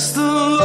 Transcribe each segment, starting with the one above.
just the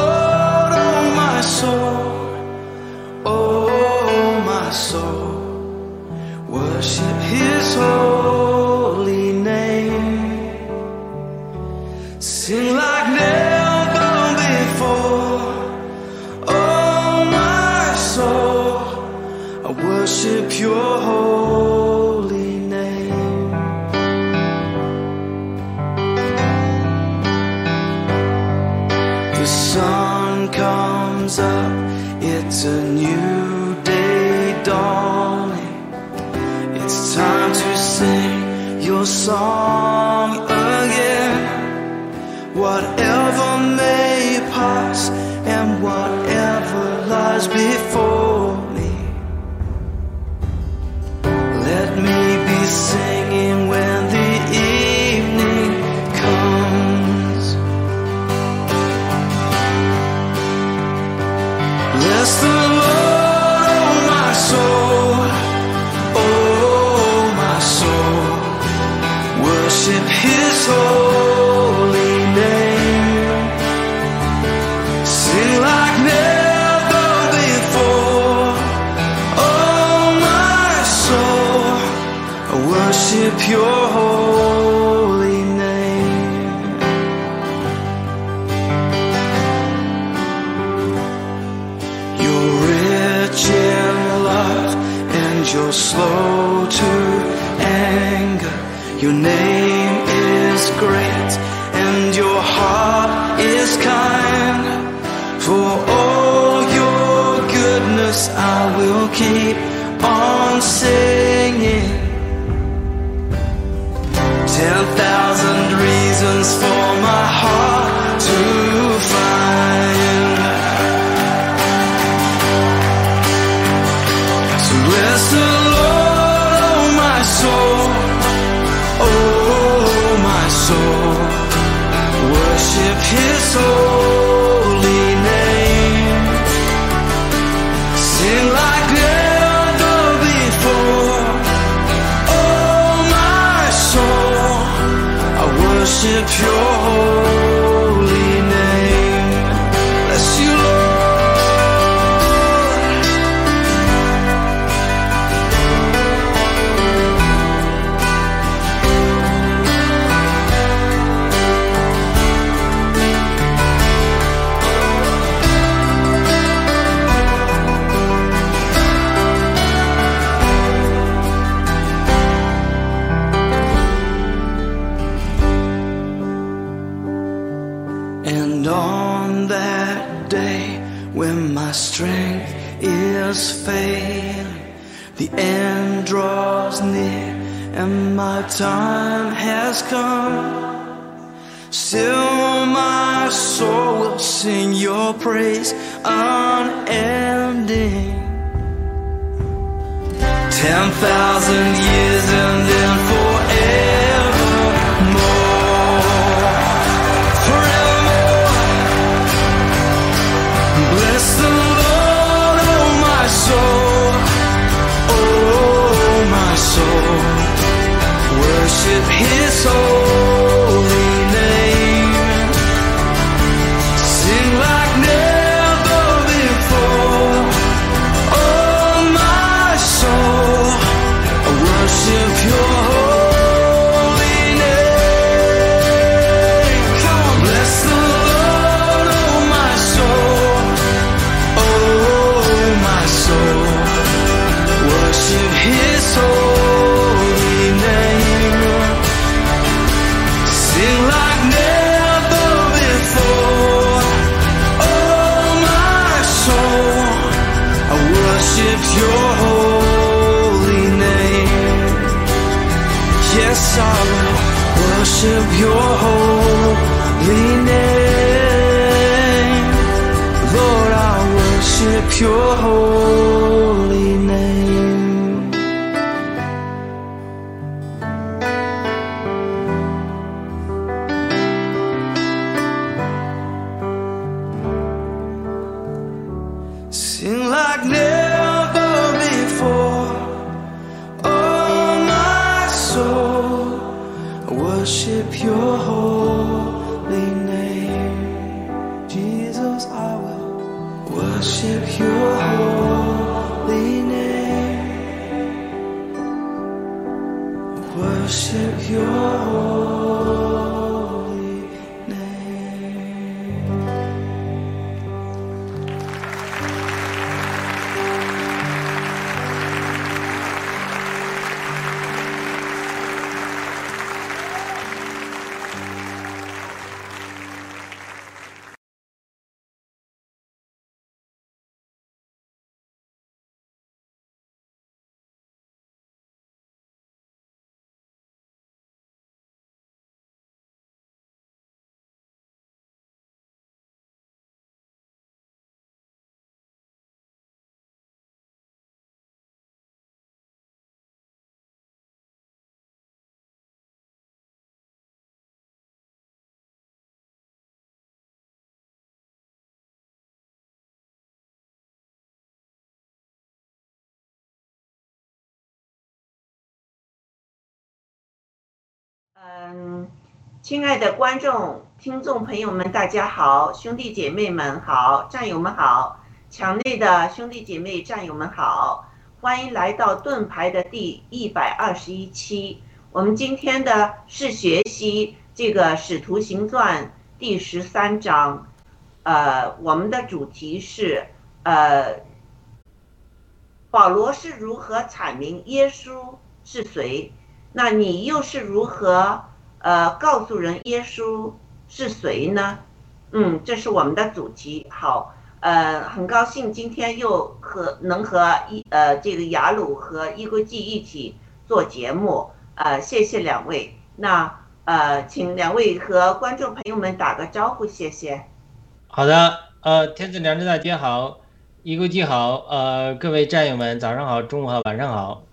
ten thousand years and then forever. Bless the Lord, oh my soul, oh, oh my soul. Worship His holy. 嗯，亲爱的观众、听众朋友们，大家好，兄弟姐妹们好，战友们好，墙内的兄弟姐妹、战友们好，欢迎来到盾牌的第一百二十一期。我们今天的是学习这个《使徒行传》第十三章，呃，我们的主题是呃，保罗是如何阐明耶稣是谁？那你又是如何呃告诉人耶稣是谁呢？嗯，这是我们的主题。好，呃，很高兴今天又和能和一呃这个雅鲁和伊国际一起做节目，呃，谢谢两位。那呃，请两位和观众朋友们打个招呼，谢谢。好的，呃，天赐良知大家好，伊国际好，呃，各位战友们早上好，中午好，晚上好。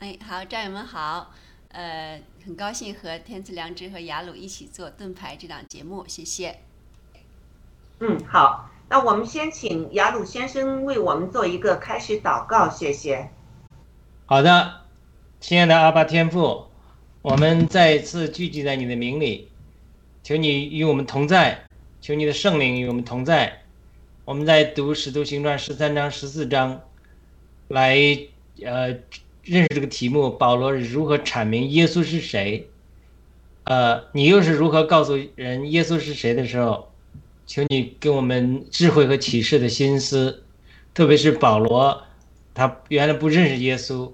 哎，好，战友们好，呃，很高兴和天赐良知和雅鲁一起做盾牌这档节目，谢谢。嗯，好，那我们先请雅鲁先生为我们做一个开始祷告，谢谢。好的，亲爱的阿巴天父，我们再一次聚集在你的名里，求你与我们同在，求你的圣灵与我们同在。我们在读《使徒行传》十三章、十四章，来呃认识这个题目：保罗是如何阐明耶稣是谁？呃，你又是如何告诉人耶稣是谁的时候，求你给我们智慧和启示的心思，特别是保罗，他原来不认识耶稣，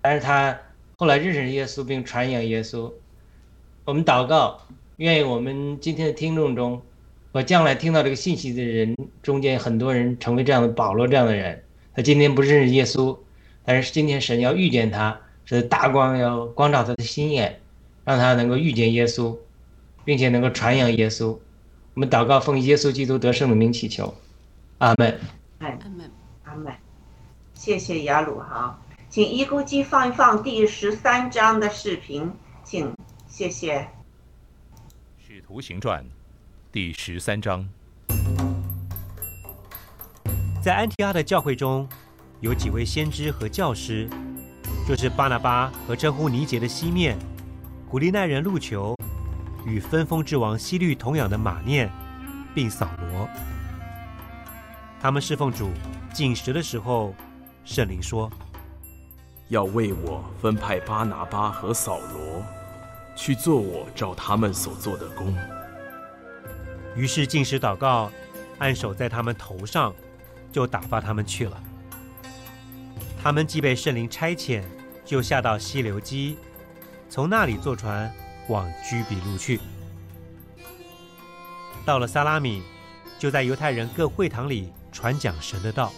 但是他后来认识耶稣并传扬耶稣。我们祷告，愿意我们今天的听众中，和将来听到这个信息的人中间，很多人成为这样的保罗这样的人。他今天不认识耶稣，但是今天神要遇见他，是大光要光照他的心眼，让他能够遇见耶稣，并且能够传扬耶稣。我们祷告，奉耶稣基督得胜的名祈求，阿门。哎，阿门。阿门。谢谢雅鲁哈，请一估机放一放第十三章的视频，请谢谢。《使徒行传》第十三章，在安提阿的教会中，有几位先知和教师，就是巴拿巴和称呼尼杰的西面，古利奈人路球，与分封之王西律同养的马念，并扫罗。他们侍奉主进食的时候，圣灵说要为我分派巴拿巴和扫罗，去做我照他们所做的工。：“于是进食祷告，按手在他们头上，就打发他们去了。他们既被圣灵差遣，就下到溪流基，从那里坐船往居比路去。到了撒拉米，就在犹太人各会堂里传讲神的道，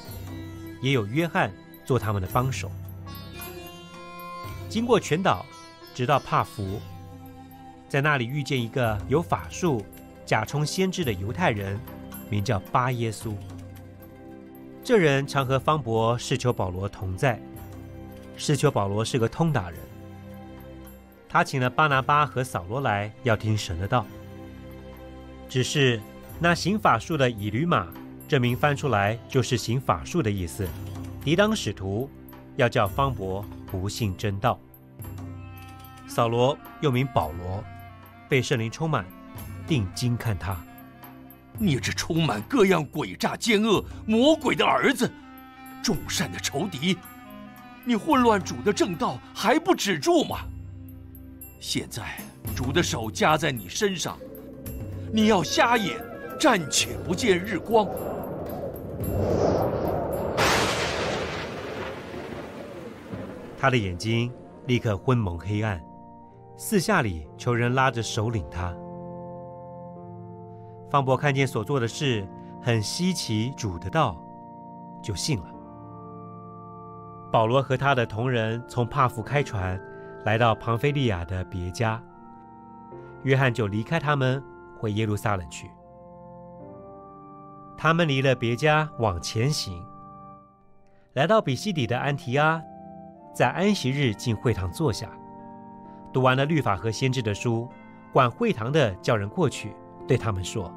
也有约翰做他们的帮手。经过全岛，直到帕福，在那里遇见一个有法术、假充先知的犹太人，名叫巴耶稣。这人常和方伯、士求保罗同在。士求保罗是个通达人，他请了巴拿巴和扫罗来，要听神的道。只是那行法术的以吕马，这名翻出来就是行法术的意思，抵挡使徒，要叫方伯不信真道。扫罗又名保罗，被圣灵充满，定睛看他。你这充满各样诡诈奸恶魔鬼的儿子，众善的仇敌，你混乱主的正道还不止住吗？现在主的手加在你身上，你要瞎眼，暂且不见日光。他的眼睛立刻昏蒙黑暗，四下里求人拉着手领他。方伯看见所做的事很稀奇，主的道，就信了。保罗和他的同人从帕福开船，来到庞菲利亚的别家，约翰就离开他们，回耶路撒冷去。他们离了别家，往前行，来到比西底的安提阿，在安息日进会堂坐下，读完了律法和先知的书，管会堂的叫人过去，对他们说。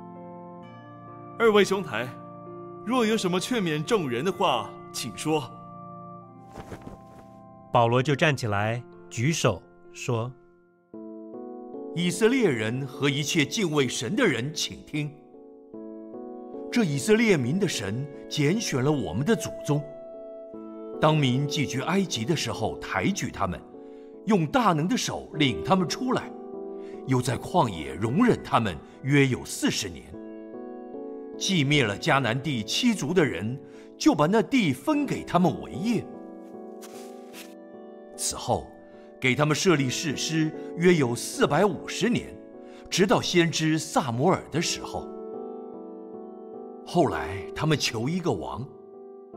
二位兄台，若有什么劝勉众人的话，请说。保罗就站起来，举手说：“以色列人和一切敬畏神的人，请听。这以色列民的神拣选了我们的祖宗，当民寄居埃及的时候，抬举他们，用大能的手领他们出来，又在旷野容忍他们约有四十年。”既灭了迦南地七族的人，就把那地分给他们为业。此后，给他们设立誓师，约有四百五十年，直到先知萨摩尔的时候。后来他们求一个王，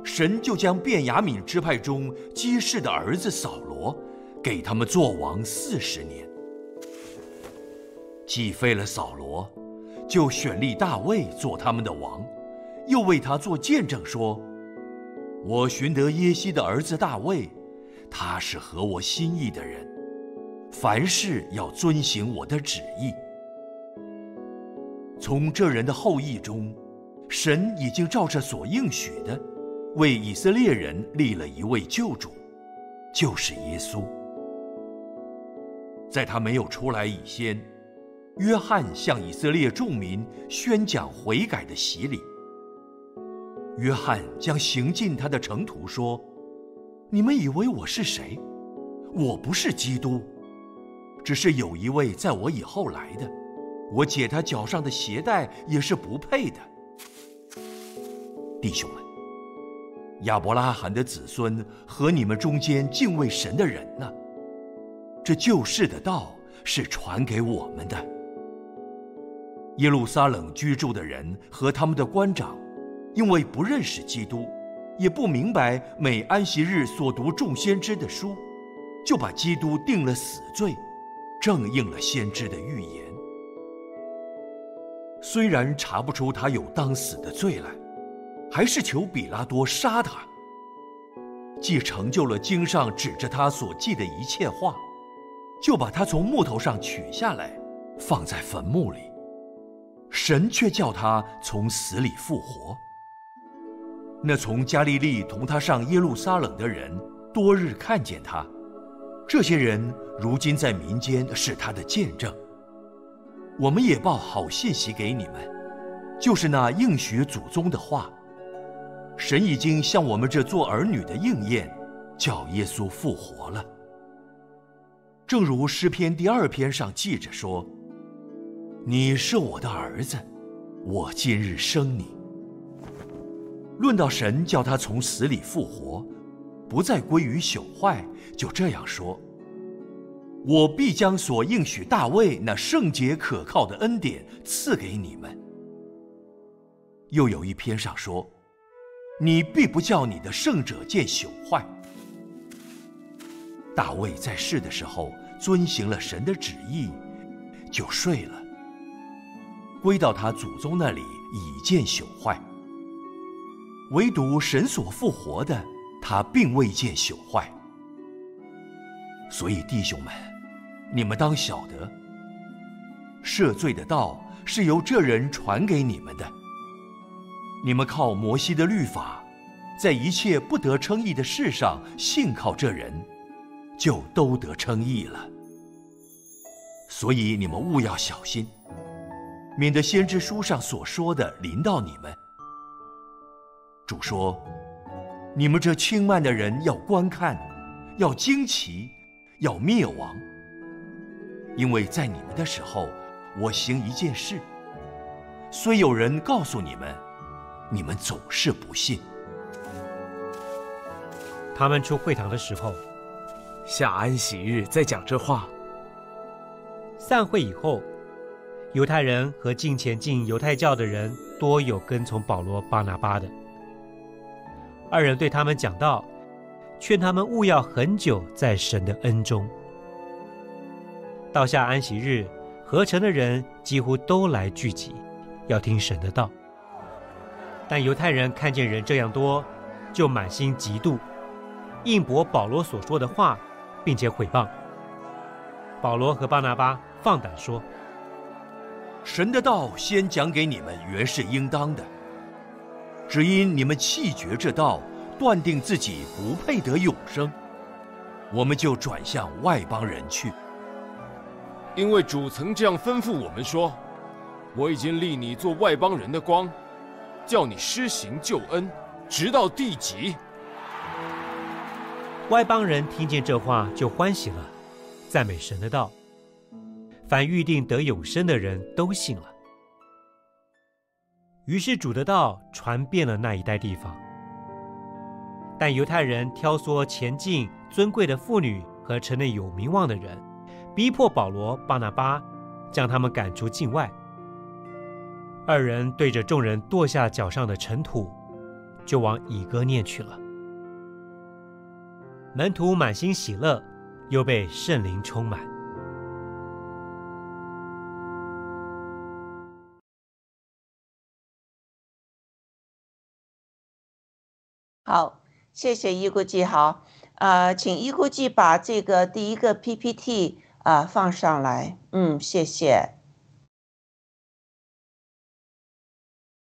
神就将便雅悯支派中基士的儿子扫罗，给他们做王四十年。既废了扫罗。就选立大卫做他们的王，又为他做见证说：“我寻得耶西的儿子大卫，他是合我心意的人，凡事要遵行我的旨意。从这人的后裔中，神已经照着所应许的，为以色列人立了一位救主，就是耶稣。在他没有出来以先。”约翰向以色列众民宣讲悔改的洗礼。约翰将行进他的城途说：“你们以为我是谁？我不是基督，只是有一位在我以后来的，我解他脚上的鞋带也是不配的。”弟兄们，亚伯拉罕的子孙和你们中间敬畏神的人呢？这救世的道是传给我们的。耶路撒冷居住的人和他们的官长，因为不认识基督，也不明白每安息日所读众先知的书，就把基督定了死罪，正应了先知的预言。虽然查不出他有当死的罪来，还是求比拉多杀他。既成就了经上指着他所记的一切话，就把他从木头上取下来，放在坟墓里。神却叫他从死里复活。那从加利利同他上耶路撒冷的人，多日看见他。这些人如今在民间是他的见证。我们也报好信息给你们，就是那应许祖宗的话。神已经向我们这做儿女的应验，叫耶稣复活了。正如诗篇第二篇上记着说。你是我的儿子，我今日生你。论到神叫他从死里复活，不再归于朽坏，就这样说：我必将所应许大卫那圣洁可靠的恩典赐给你们。又有一篇上说：你必不叫你的圣者见朽坏。大卫在世的时候遵行了神的旨意，就睡了。归到他祖宗那里，已见朽坏。唯独神所复活的，他并未见朽坏。所以弟兄们，你们当晓得，赦罪的道是由这人传给你们的。你们靠摩西的律法，在一切不得称义的事上信靠这人，就都得称义了。所以你们务要小心。免得先知书上所说的临到你们。主说：“你们这轻慢的人要观看，要惊奇，要灭亡，因为在你们的时候，我行一件事，虽有人告诉你们，你们总是不信。”他们出会堂的时候，下安息日再讲这话。散会以后，犹太人和近前进犹太教的人多有跟从保罗、巴拿巴的。二人对他们讲道，劝他们勿要很久在神的恩中。到下安息日，合成的人几乎都来聚集，要听神的道。但犹太人看见人这样多，就满心嫉妒。应驳保罗所说的话，并且毁谤。保罗和巴拿巴放胆说：“神的道先讲给你们，原是应当的。只因你们弃绝这道，断定自己不配得永生，我们就转向外邦人去。因为主曾这样吩咐我们说：‘我已经立你做外邦人的光，叫你施行救恩，直到地极。’”外邦人听见这话就欢喜了，赞美神的道。凡预定得永生的人都信了。于是主的道传遍了那一带地方。但犹太人挑唆前进尊贵的妇女和城内有名望的人，逼迫保罗、巴拿巴，将他们赶出境外。二人对着众人跺下脚上的尘土，就往以哥念去了。门徒满心喜乐，又被圣灵充满。好，谢谢一估计。好，呃，请一估计把这个第一个 PPT 啊放上来。嗯，谢谢。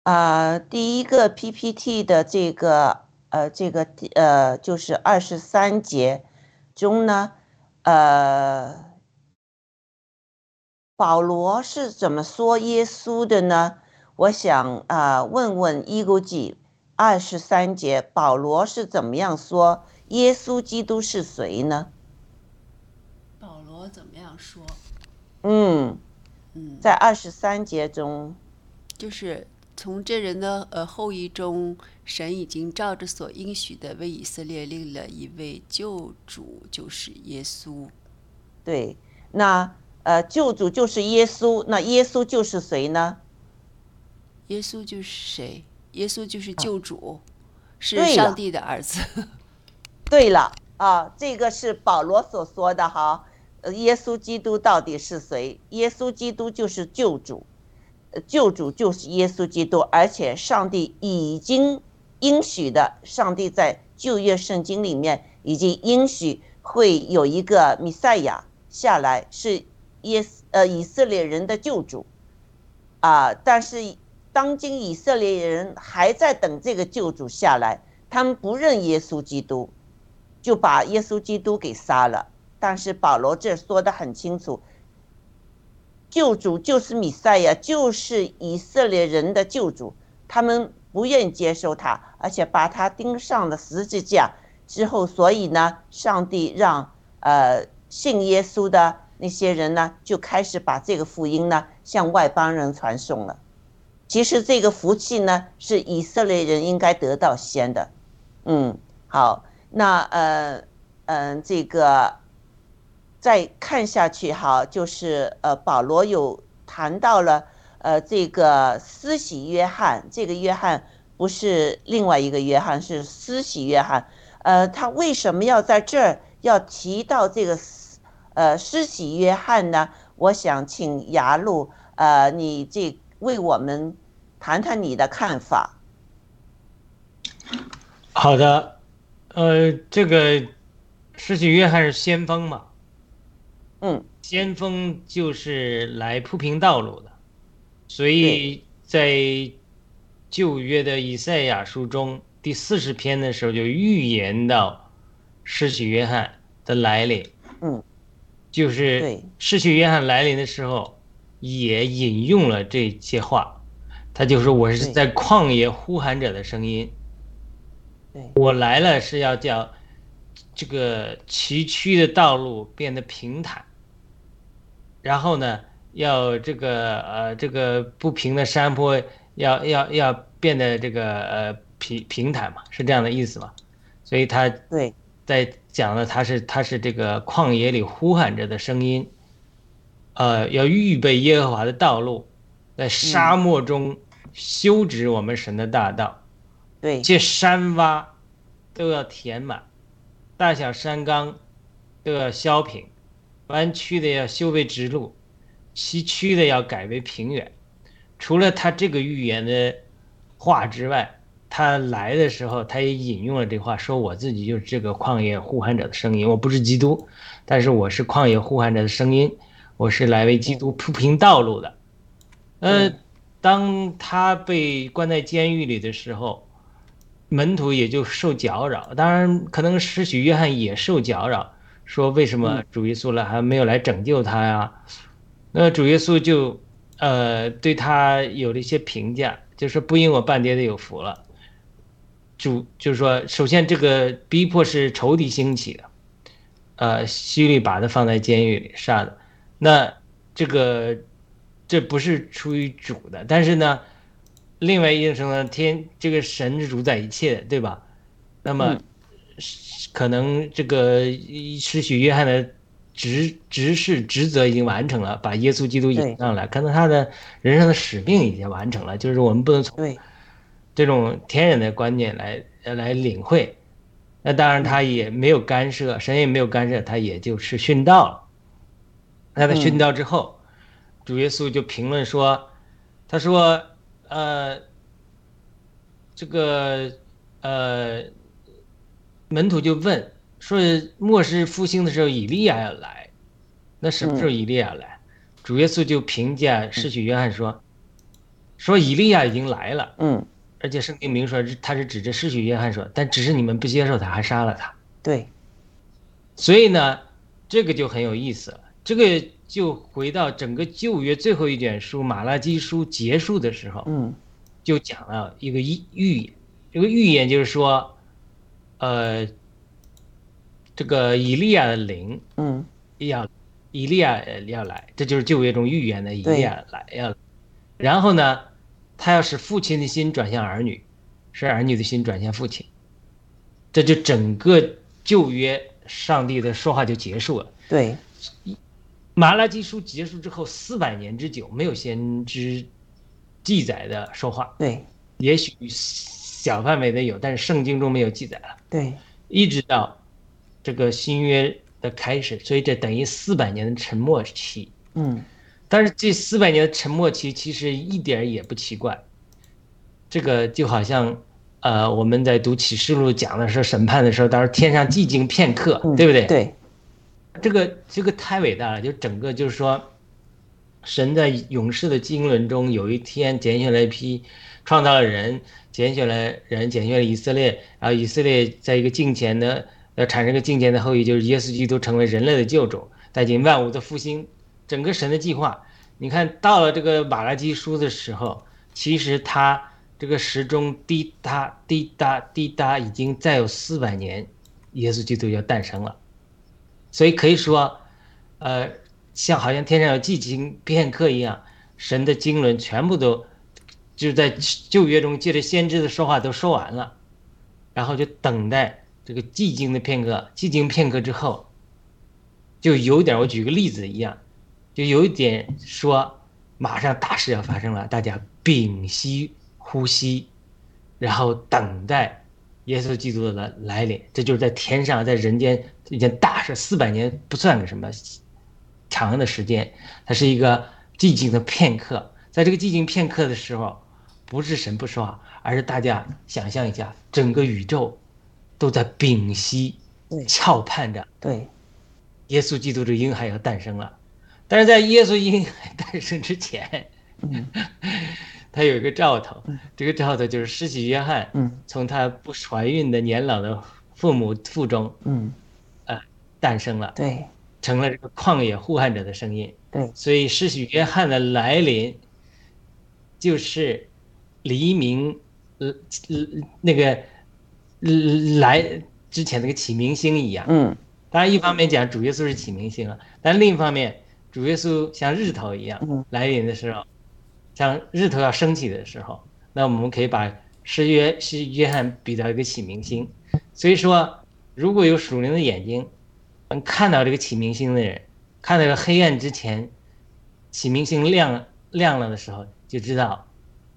啊，第一个 PPT 的这个。呃，这个呃，就是二十三节中呢，呃，保罗是怎么说耶稣的呢？我想啊，问问伊古记二十三节，保罗是怎么样说耶稣基督是谁呢？保罗怎么样说？嗯嗯，在二十三节中，就是。从这人的呃后裔中，神已经照着所应许的为以色列立了一位救主，就是耶稣。对，那呃救主就是耶稣，那耶稣就是谁呢？耶稣就是谁？耶稣就是救主，是上帝的儿子。对了啊，这个是保罗所说的哈。呃，耶稣基督到底是谁？耶稣基督就是救主。救主就是耶稣基督，而且上帝已经应许的，上帝在旧约圣经里面已经应许会有一个弥赛亚下来，是耶呃以色列人的救主啊。但是当今以色列人还在等这个救主下来，他们不认耶稣基督，就把耶稣基督给杀了。但是保罗这说的很清楚。救主就是米赛亚，就是以色列人的救主。他们不愿接受他，而且把他钉上了十字架之后，所以呢，上帝让呃信耶稣的那些人呢，就开始把这个福音呢向外邦人传送了。其实这个福气呢，是以色列人应该得到先的。嗯，好，那呃嗯这个。再看下去哈，就是呃，保罗有谈到了呃，这个施洗约翰，这个约翰不是另外一个约翰，是施洗约翰。呃，他为什么要在这儿要提到这个呃施洗约翰呢？我想请雅鲁呃，你这为我们谈谈你的看法。好的，呃，这个施洗约翰是先锋嘛？嗯，先锋就是来铺平道路的，所以在旧约的以赛亚书中第四十篇的时候就预言到施洗约翰的来临。嗯，就是施洗约翰来临的时候，也引用了这些话，他就说我是在旷野呼喊者的声音，对。我来了是要叫这个崎岖的道路变得平坦，然后呢，要这个呃这个不平的山坡要要要变得这个呃平平坦嘛，是这样的意思嘛？所以他对。在讲了他是他是这个旷野里呼喊着的声音，呃，要预备耶和华的道路，在沙漠中修直我们神的大道。对一切山洼都要填满，大小山冈都要削平，弯曲的要修为直路，崎岖的要改为平原。除了他这个预言的话之外，他来的时候，他也引用了这话，说我自己就是这个旷野呼喊者的声音。我不是基督，但是我是旷野呼喊者的声音，我是来为基督铺平道路的。呃，当他被关在监狱里的时候，门徒也就受搅扰，当然可能施许约翰也受搅扰，说为什么主耶稣来还没有来拯救他呀？那主耶稣就呃对他有了一些评价，就是不因我半跌的有福了。主就是说，首先这个逼迫是仇敌兴起的，呃，希律把他放在监狱里杀的，那这个这不是出于主的，但是呢。另外一件事呢，天这个神是主宰一切的，对吧？那么，可能这个施许约翰的职职事职责已经完成了，把耶稣基督引上来，可能他的人生的使命已经完成了，就是我们不能从这种天然的观念来来领会。那当然，他也没有干涉，神也没有干涉，他也就是殉道了。那他殉道之后，主耶稣就评论说：“他说。”呃，这个呃，门徒就问说：“末世复兴的时候，以利亚要来，那什么时候以利亚来？”主耶稣就评价施许约翰说：“说以利亚已经来了，嗯，而且圣经明说他是指着施许约翰说，但只是你们不接受他，还杀了他。对，所以呢，这个就很有意思了，这个。”就回到整个旧约最后一卷书《马拉基书》结束的时候，嗯，就讲了一个预预言。这个预言就是说，呃，这个以利亚的灵，嗯，要以利亚要来，这就是旧约中预言的以利亚来要。然后呢，他要使父亲的心转向儿女，使儿女的心转向父亲。这就整个旧约上帝的说话就结束了。对。马拉基书结束之后四百年之久，没有先知记载的说话。对，也许小范围的有，但是圣经中没有记载了。对，一直到这个新约的开始，所以这等于四百年的沉默期。嗯，但是这四百年的沉默期其实一点也不奇怪。这个就好像呃，我们在读启示录讲的时候，审判的时候，当时天上寂静片刻，对不对？对。这个这个太伟大了，就整个就是说，神在勇士的经纶中，有一天拣选了一批，创造了人，拣选了人，拣选了以色列，然后以色列在一个敬虔的，呃，产生一个敬虔的后裔，就是耶稣基督成为人类的救主，带进万物的复兴，整个神的计划。你看到了这个马拉基书的时候，其实他这个时钟滴答滴答滴答，已经再有四百年，耶稣基督要诞生了。所以可以说，呃，像好像天上有寂静片刻一样，神的经纶全部都就在旧约中借着先知的说话都说完了，然后就等待这个寂静的片刻。寂静片刻之后，就有点我举个例子一样，就有一点说马上大事要发生了，大家屏息呼吸，然后等待。耶稣基督的来来临，这就是在天上，在人间一件大事。四百年不算个什么长的时间，它是一个寂静的片刻。在这个寂静片刻的时候，不是神不说话，而是大家想象一下，整个宇宙都在屏息、翘盼着。对，耶稣基督的婴孩要诞生了。但是在耶稣婴孩诞生之前，嗯。他有一个兆头，这个兆头就是施洗约翰，从他不怀孕的年老的父母腹中，嗯，呃，诞生了，对，成了这个旷野呼喊者的声音。对，所以施洗约翰的来临，就是黎明，呃呃那个呃来之前那个启明星一样。嗯。当然，一方面讲主耶稣是启明星了，但另一方面，主耶稣像日头一样嗯。来临的时候，像日头要升起的时候，那我们可以把施约施约翰比到一个启明星。所以说，如果有属灵的眼睛，能看到这个启明星的人，看到这个黑暗之前，启明星亮亮了的时候，就知道，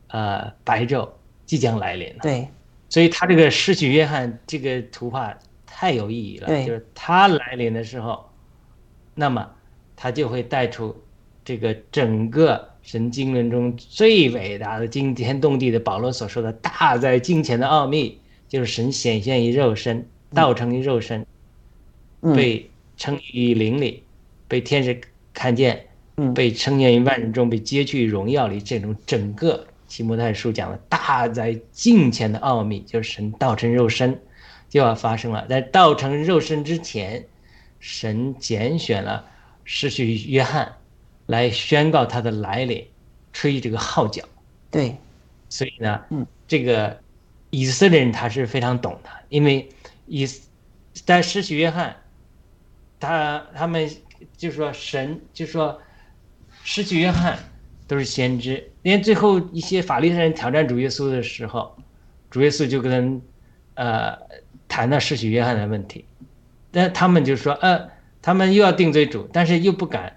呃，白昼即将来临了。对，所以他这个失去约翰这个图画太有意义了，对就是他来临的时候，那么他就会带出这个整个神经论中最伟大的惊天动地的保罗所说的大在金钱的奥秘，就是神显现于肉身，道成于肉身，嗯。被称于灵里，被天使看见，嗯。被称见于万人中，被接去荣耀里，这种整个提摩太书讲的大在近前的奥秘，就是神道成肉身就要发生了。在道成肉身之前，神拣选了失去约翰来宣告他的来临，吹这个号角。对，所以呢，嗯，这个以色列人他是非常懂的，因为以在施洗约翰，他他们就说神就说施洗约翰都是先知，连最后一些法利赛人挑战主耶稣的时候，主耶稣就跟呃谈到施洗约翰的问题，但他们就说呃他们又要定罪主，但是又不敢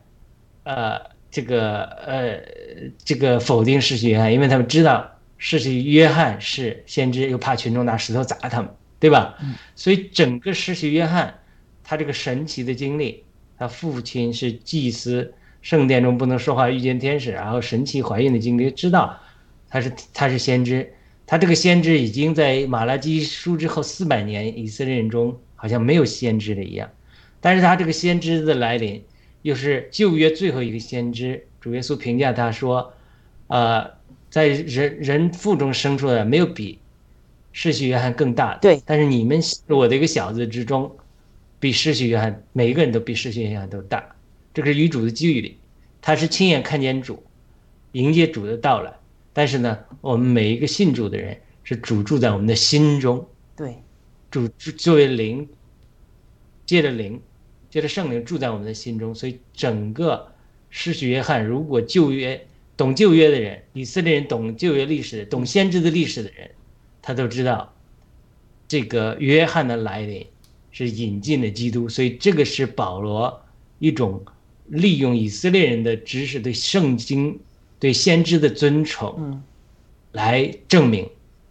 呃这个呃这个否定施洗约翰，因为他们知道施洗约翰是先知，又怕群众拿石头砸他们，对吧？所以整个施洗约翰他这个神奇的经历，他父亲是祭司，圣殿中不能说话，遇见天使，然后神奇怀孕的经历，知道他是他是先知，他这个先知已经在马拉基书之后四百年以色列人中好像没有先知的一样，但是他这个先知的来临，又是旧约最后一个先知，主耶稣评价他说，呃，在人人腹中生出来没有比世袭约翰更大的，对，但是你们我的一个小子之中，比世袭约翰每一个人都比世袭约翰都大，这个是与主的距离，他是亲眼看见主，迎接主的到来，但是呢，我们每一个信主的人是主住在我们的心中，对，主作为灵，借着灵，借着圣灵住在我们的心中，所以整个施洗约翰，如果旧约懂旧约的人，以色列人懂旧约历史、懂先知的历史的人，他都知道这个约翰的来临是引进的基督，所以这个是保罗一种利用以色列人的知识、对圣经、对先知的尊崇，嗯，来证明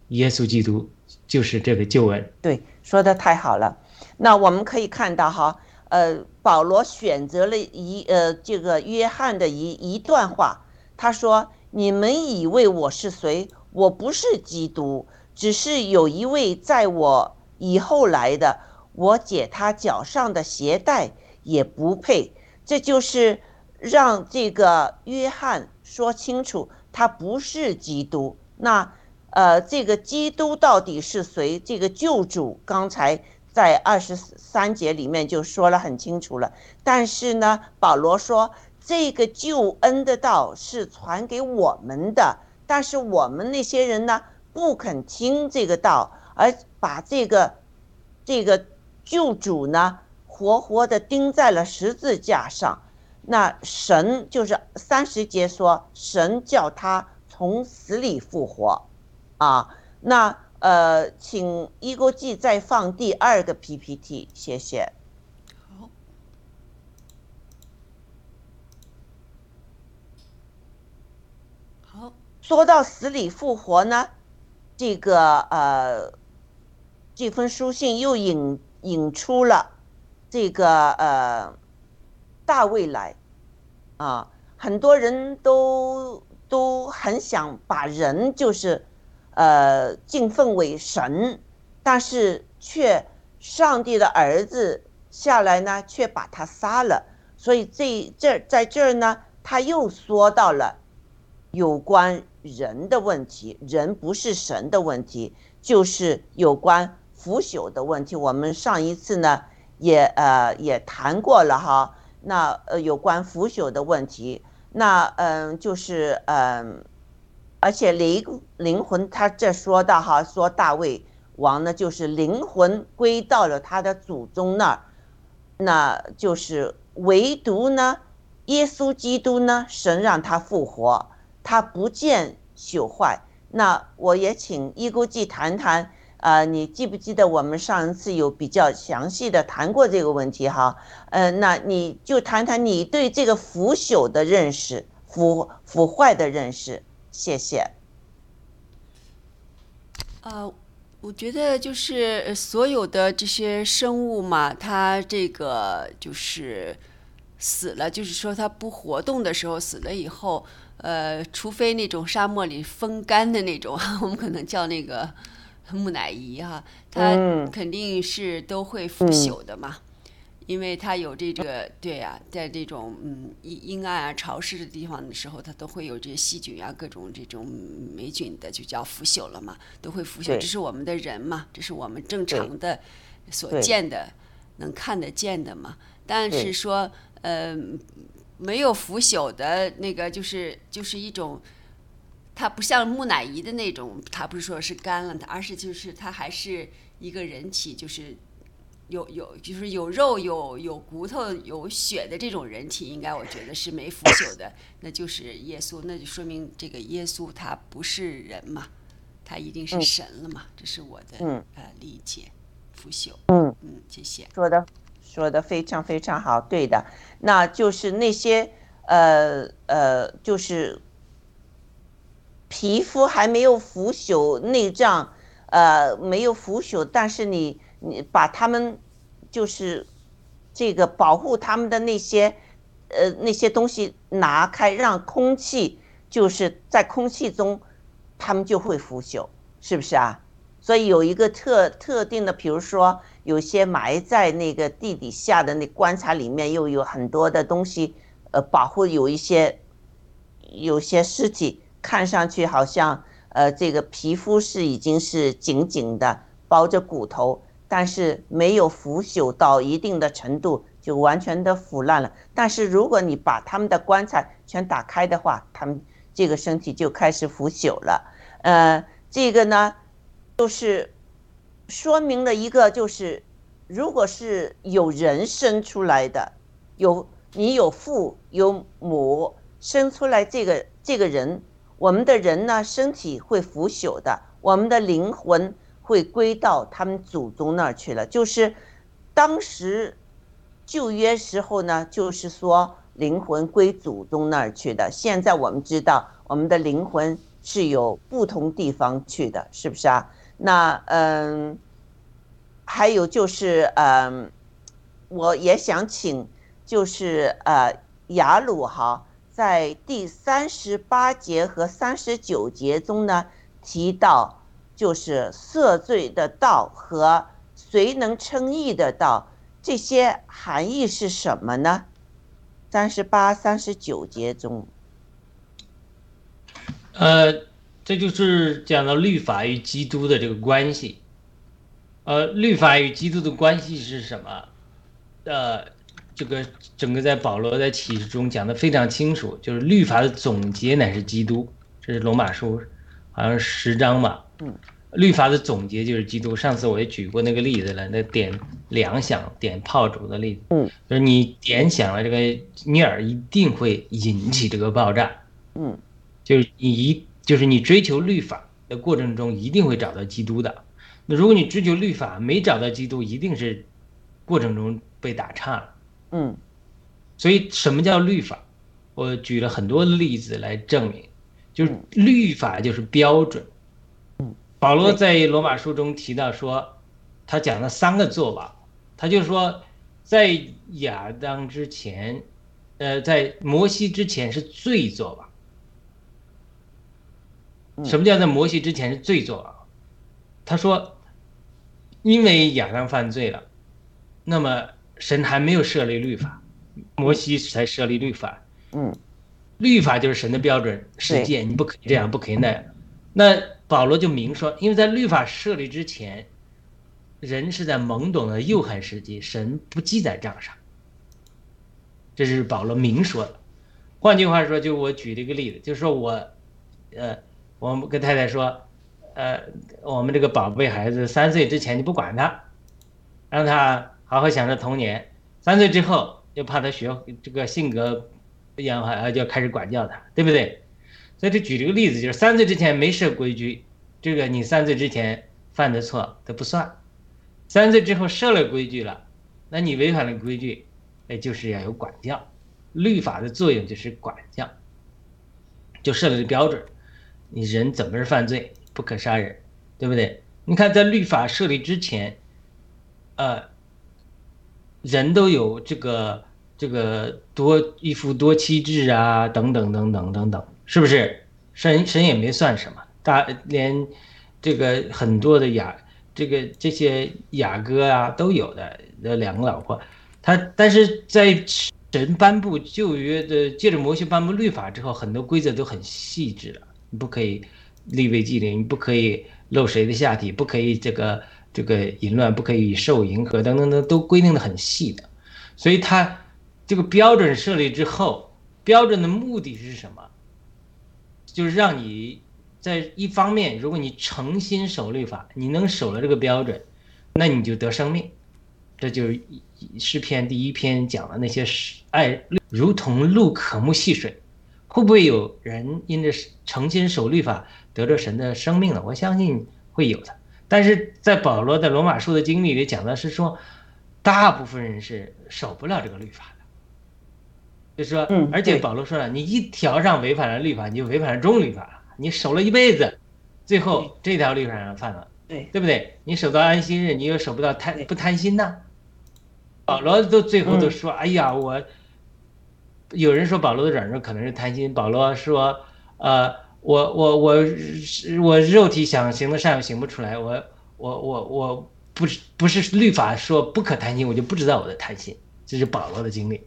耶稣基督就是这个救恩。对，说的太好了。那我们可以看到哈，呃，保罗选择了一呃这个约翰的一一段话，他说：“你们以为我是谁？我不是基督，只是有一位在我以后来的，我解他脚上的鞋带也不配。”这就是让这个约翰说清楚，他不是基督。那呃，这个基督到底是谁？这个救主刚才在二十三节里面就说了很清楚了。但是呢，保罗说这个救恩的道是传给我们的，但是我们那些人呢不肯听这个道，而把这个这个救主呢活活的钉在了十字架上。那神就是三十节说，神叫他从死里复活。啊，那呃，请一锅记再放第二个 PPT，谢谢。好，好，说到死里复活呢，这个呃，这封书信又引引出了这个呃大卫来啊，很多人都都很想把人就是。呃，敬奉为神，但是却上帝的儿子下来呢，却把他杀了。所以这这在这儿呢，他又说到了有关人的问题，人不是神的问题，就是有关腐朽的问题。我们上一次呢也呃也谈过了哈，那呃有关腐朽的问题，那嗯就是嗯，而且灵灵魂他这说到哈，说大卫王呢就是灵魂归到了他的祖宗那儿，那就是唯独呢耶稣基督呢神让他复活，他不见朽坏。那我也请伊估计谈谈。啊，你记不记得我们上一次有比较详细的谈过这个问题哈？呃，那你就谈谈你对这个腐朽的认识、腐腐坏的认识，谢谢。呃，我觉得就是所有的这些生物嘛，它这个就是死了，就是说它不活动的时候死了以后，呃，除非那种沙漠里风干的那种，我们可能叫那个。木乃伊哈，它肯定是都会腐朽的嘛，因为它有这个对呀，在这种嗯阴阴暗啊、潮湿的地方的时候，它都会有这些细菌啊、各种这种霉菌的，就叫腐朽了嘛，都会腐朽。这是我们的人嘛，这是我们正常的所见的、能看得见的嘛。但是说呃，没有腐朽的那个，就是就是一种。它不像木乃伊的那种，它不是说是干了，它而是就是它还是一个人体，就是有有就是有肉有有骨头有血的这种人体，应该我觉得是没腐朽的，那就是耶稣，那就说明这个耶稣他不是人嘛，他一定是神了嘛，这是我的呃理解，腐朽。嗯嗯，谢谢。说的说的非常非常好，对的，那就是那些呃呃就是。皮肤还没有腐朽，内脏呃没有腐朽，但是你你把他们就是这个保护他们的那些呃那些东西拿开，让空气就是在空气中，他们就会腐朽，是不是啊？所以有一个特特定的，比如说有些埋在那个地底下的那棺材里面，又有很多的东西呃保护，有一些有些尸体。看上去好像，呃，这个皮肤是已经是紧紧的包着骨头，但是没有腐朽到一定的程度，就完全的腐烂了。但是如果你把他们的棺材全打开的话，他们这个身体就开始腐朽了。呃，这个呢，就是说明了一个，就是如果是有人生出来的，有你有父有母生出来这个这个人。我们的人呢，身体会腐朽的，我们的灵魂会归到他们祖宗那儿去了。就是当时旧约时候呢，就是说灵魂归祖宗那儿去的。现在我们知道，我们的灵魂是有不同地方去的，是不是啊？那嗯，还有就是嗯，我也想请，就是呃雅鲁哈。在第三十八节和三十九节中呢，提到就是赦罪的道和谁能称义的道，这些含义是什么呢？三十八、三十九节中，呃，这就是讲到律法与基督的这个关系。呃，律法与基督的关系是什么？呃。这个整个在保罗在启示中讲的非常清楚，就是律法的总结乃是基督，这是罗马书，好像十章吧。嗯，律法的总结就是基督。上次我也举过那个例子了，那点两响点炮竹的例子。嗯，就是你点响了这个尼尔，一定会引起这个爆炸。嗯，就是你一就是你追求律法的过程中，一定会找到基督的。那如果你追求律法没找到基督，一定是过程中被打岔了。嗯，所以什么叫律法？我举了很多例子来证明，就是律法就是标准。嗯，保罗在罗马书中提到说，他讲了三个做法，他就说，在亚当之前，呃，在摩西之前是罪做法。什么叫在摩西之前是罪做法？他说，因为亚当犯罪了，那么。神还没有设立律法，摩西才设立律法。嗯，律法就是神的标准世界，你不可以这样，不可以那样。那保罗就明说，因为在律法设立之前，人是在懵懂的幼孩时期，神不记在账上。这是保罗明说的。换句话说，就我举了一个例子，就是说我，呃，我们跟太太说，呃，我们这个宝贝孩子三岁之前你不管他，让他好好享受童年，三岁之后又怕他学这个性格不一样的话，就要开始管教他，对不对？所以，这举这个例子，就是三岁之前没设规矩，这个你三岁之前犯的错都不算；三岁之后设了规矩了，那你违反了规矩，那就是要有管教。律法的作用就是管教，就设了个标准，你人怎么是犯罪，不可杀人，对不对？你看，在律法设立之前，呃，人都有这个这个多一夫多妻制啊，等等等等等等。是不是？神神也没算什么，大连这个很多的雅这个这些雅歌啊都有的的两个老婆，他但是在神颁布旧约的，借着摩西颁布律法之后，很多规则都很细致了，你不可以立位祭灵，不可以露谁的下体，不可以这个这个淫乱，不可以受迎合等等等，都规定的很细的，所以他这个标准设立之后，标准的目的是什么？就是让你在一方面，如果你诚心守律法，你能守了这个标准，那你就得生命。这就是诗篇第一篇讲的那些爱如同路可目细水，会不会有人因着诚心守律法得着神的生命呢？我相信会有的。但是在保罗在罗马书的经历里讲的是说，大部分人是守不了这个律法。就是说，而且保罗说了，你一条上违反了律法，你就违反了众律法了。你守了一辈子，最后这条律法上犯了，对对不对？你守到安息日，你又守不到贪不贪心呐？保罗都最后都说，哎呀，我有人说保罗的软弱可能是贪心。保罗说，呃，我我我我肉体想行的善行不出来，我我我我不是不是律法说不可贪心，我就不知道我的贪心。这是保罗的经历。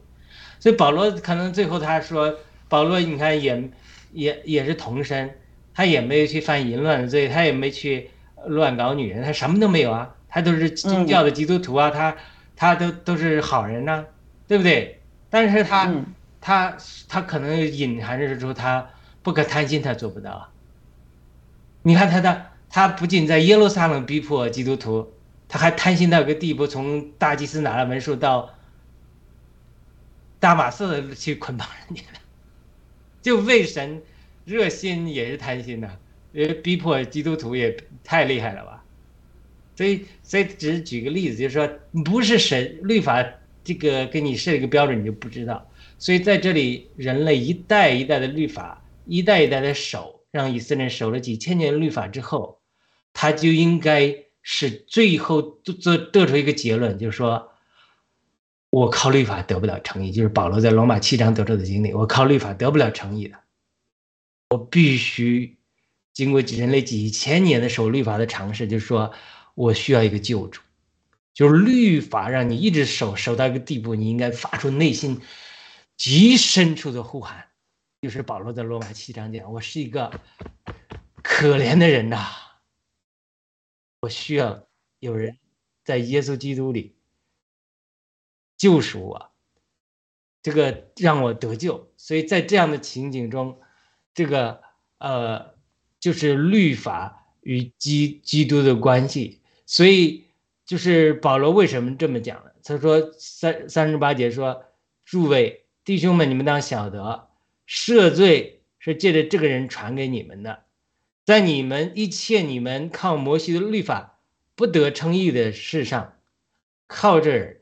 所以保罗可能最后他说，保罗你看也也也是童身，他也没有去犯淫乱的罪，他也没去乱搞女人，他什么都没有啊，他都是宗教的基督徒啊，他他都都是好人呐，对不对？但是他他他可能隐含着说他不可贪心，他做不到。你看他的他不仅在耶路撒冷逼迫基督徒，他还贪心到一个地步，从大祭司拿了文书到。大马色去捆绑人家的，就为神热心也是贪心的，呃，逼迫基督徒也太厉害了吧？所以，所以只是举个例子，就是说，不是神律法这个给你设一个标准，你就不知道。所以在这里，人类一代一代的律法，一代一代的守，让以色列守了几千年律法之后，他就应该是最后得得出一个结论，就是说。我靠律法得不了诚意，就是保罗在罗马七章得出的经历。我靠律法得不了诚意的，我必须经过人类几千年的守律法的尝试，就是说我需要一个救主，就是律法让你一直守守到一个地步，你应该发出内心极深处的呼喊，就是保罗在罗马七章讲：我是一个可怜的人呐，我需要有人在耶稣基督里。救赎我，这个让我得救，所以在这样的情景中，这个呃，就是律法与基基督的关系。所以就是保罗为什么这么讲呢？他说三三十八节说：“诸位弟兄们，你们当晓得，赦罪是借着这个人传给你们的，在你们一切你们靠摩西的律法不得称义的事上，靠着。”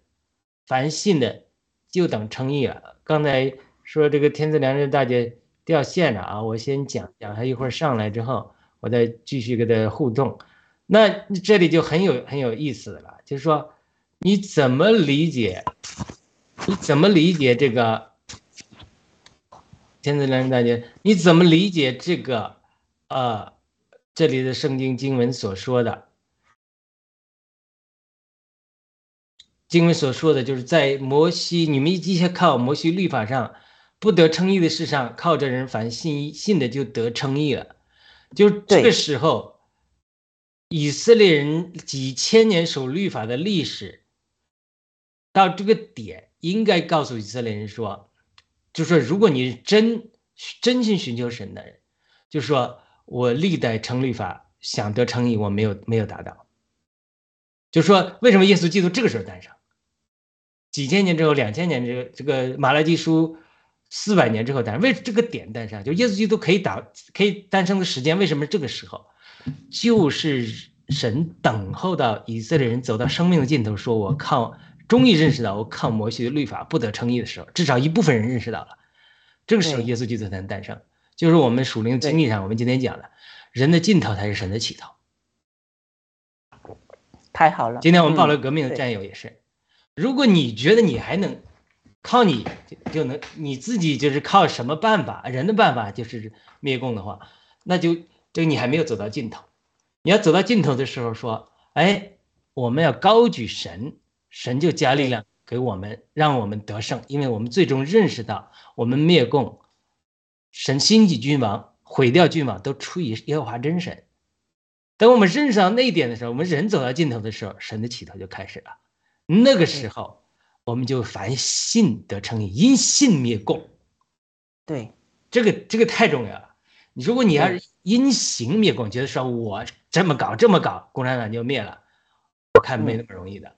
凡信的就等称义了。刚才说这个天赐良知大姐掉线了啊，我先讲讲，她一会儿上来之后，我再继续跟她互动。那这里就很有很有意思了，就是说你怎么理解？你怎么理解这个天赐良知大姐？你怎么理解这个呃这里的圣经经文所说的？经文所说的就是在摩西，你们一切靠摩西律法上不得称义的事上，靠着人凡信信的就得称义了。就这个时候，以色列人几千年守律法的历史到这个点，应该告诉以色列人说，就说如果你是真真心寻求神的人，就说我历代称律法想得称义，我没有没有达到。就说为什么耶稣基督这个时候诞生？几千年之后，两千年这个这个马拉基书四百年之后诞生，为这个点诞生？就耶稣基督可以打可以诞生的时间，为什么这个时候？就是神等候到以色列人走到生命的尽头，说我靠，终于认识到我靠摩西的律法不得称义的时候，至少一部分人认识到了，这个时候耶稣基督才能诞生。就是我们属灵的经历上，我们今天讲的，人的尽头才是神的起头。太好了。今天我们报了革命的战友也是，如果你觉得你还能靠你就就能你自己就是靠什么办法，人的办法就是灭共的话，那就这你还没有走到尽头。你要走到尽头的时候说，哎，我们要高举神，神就加力量给我们，让我们得胜，因为我们最终认识到我们灭共，神兴起君王，毁掉君王都出于耶和华真神。等我们认识到那一点的时候，我们人走到尽头的时候，神的起头就开始了。那个时候，我们就凡信得称义，因信灭共。对，这个这个太重要了。你如果你要是因行灭共，觉得说我这么搞这么搞，共产党就灭了，我看没那么容易的。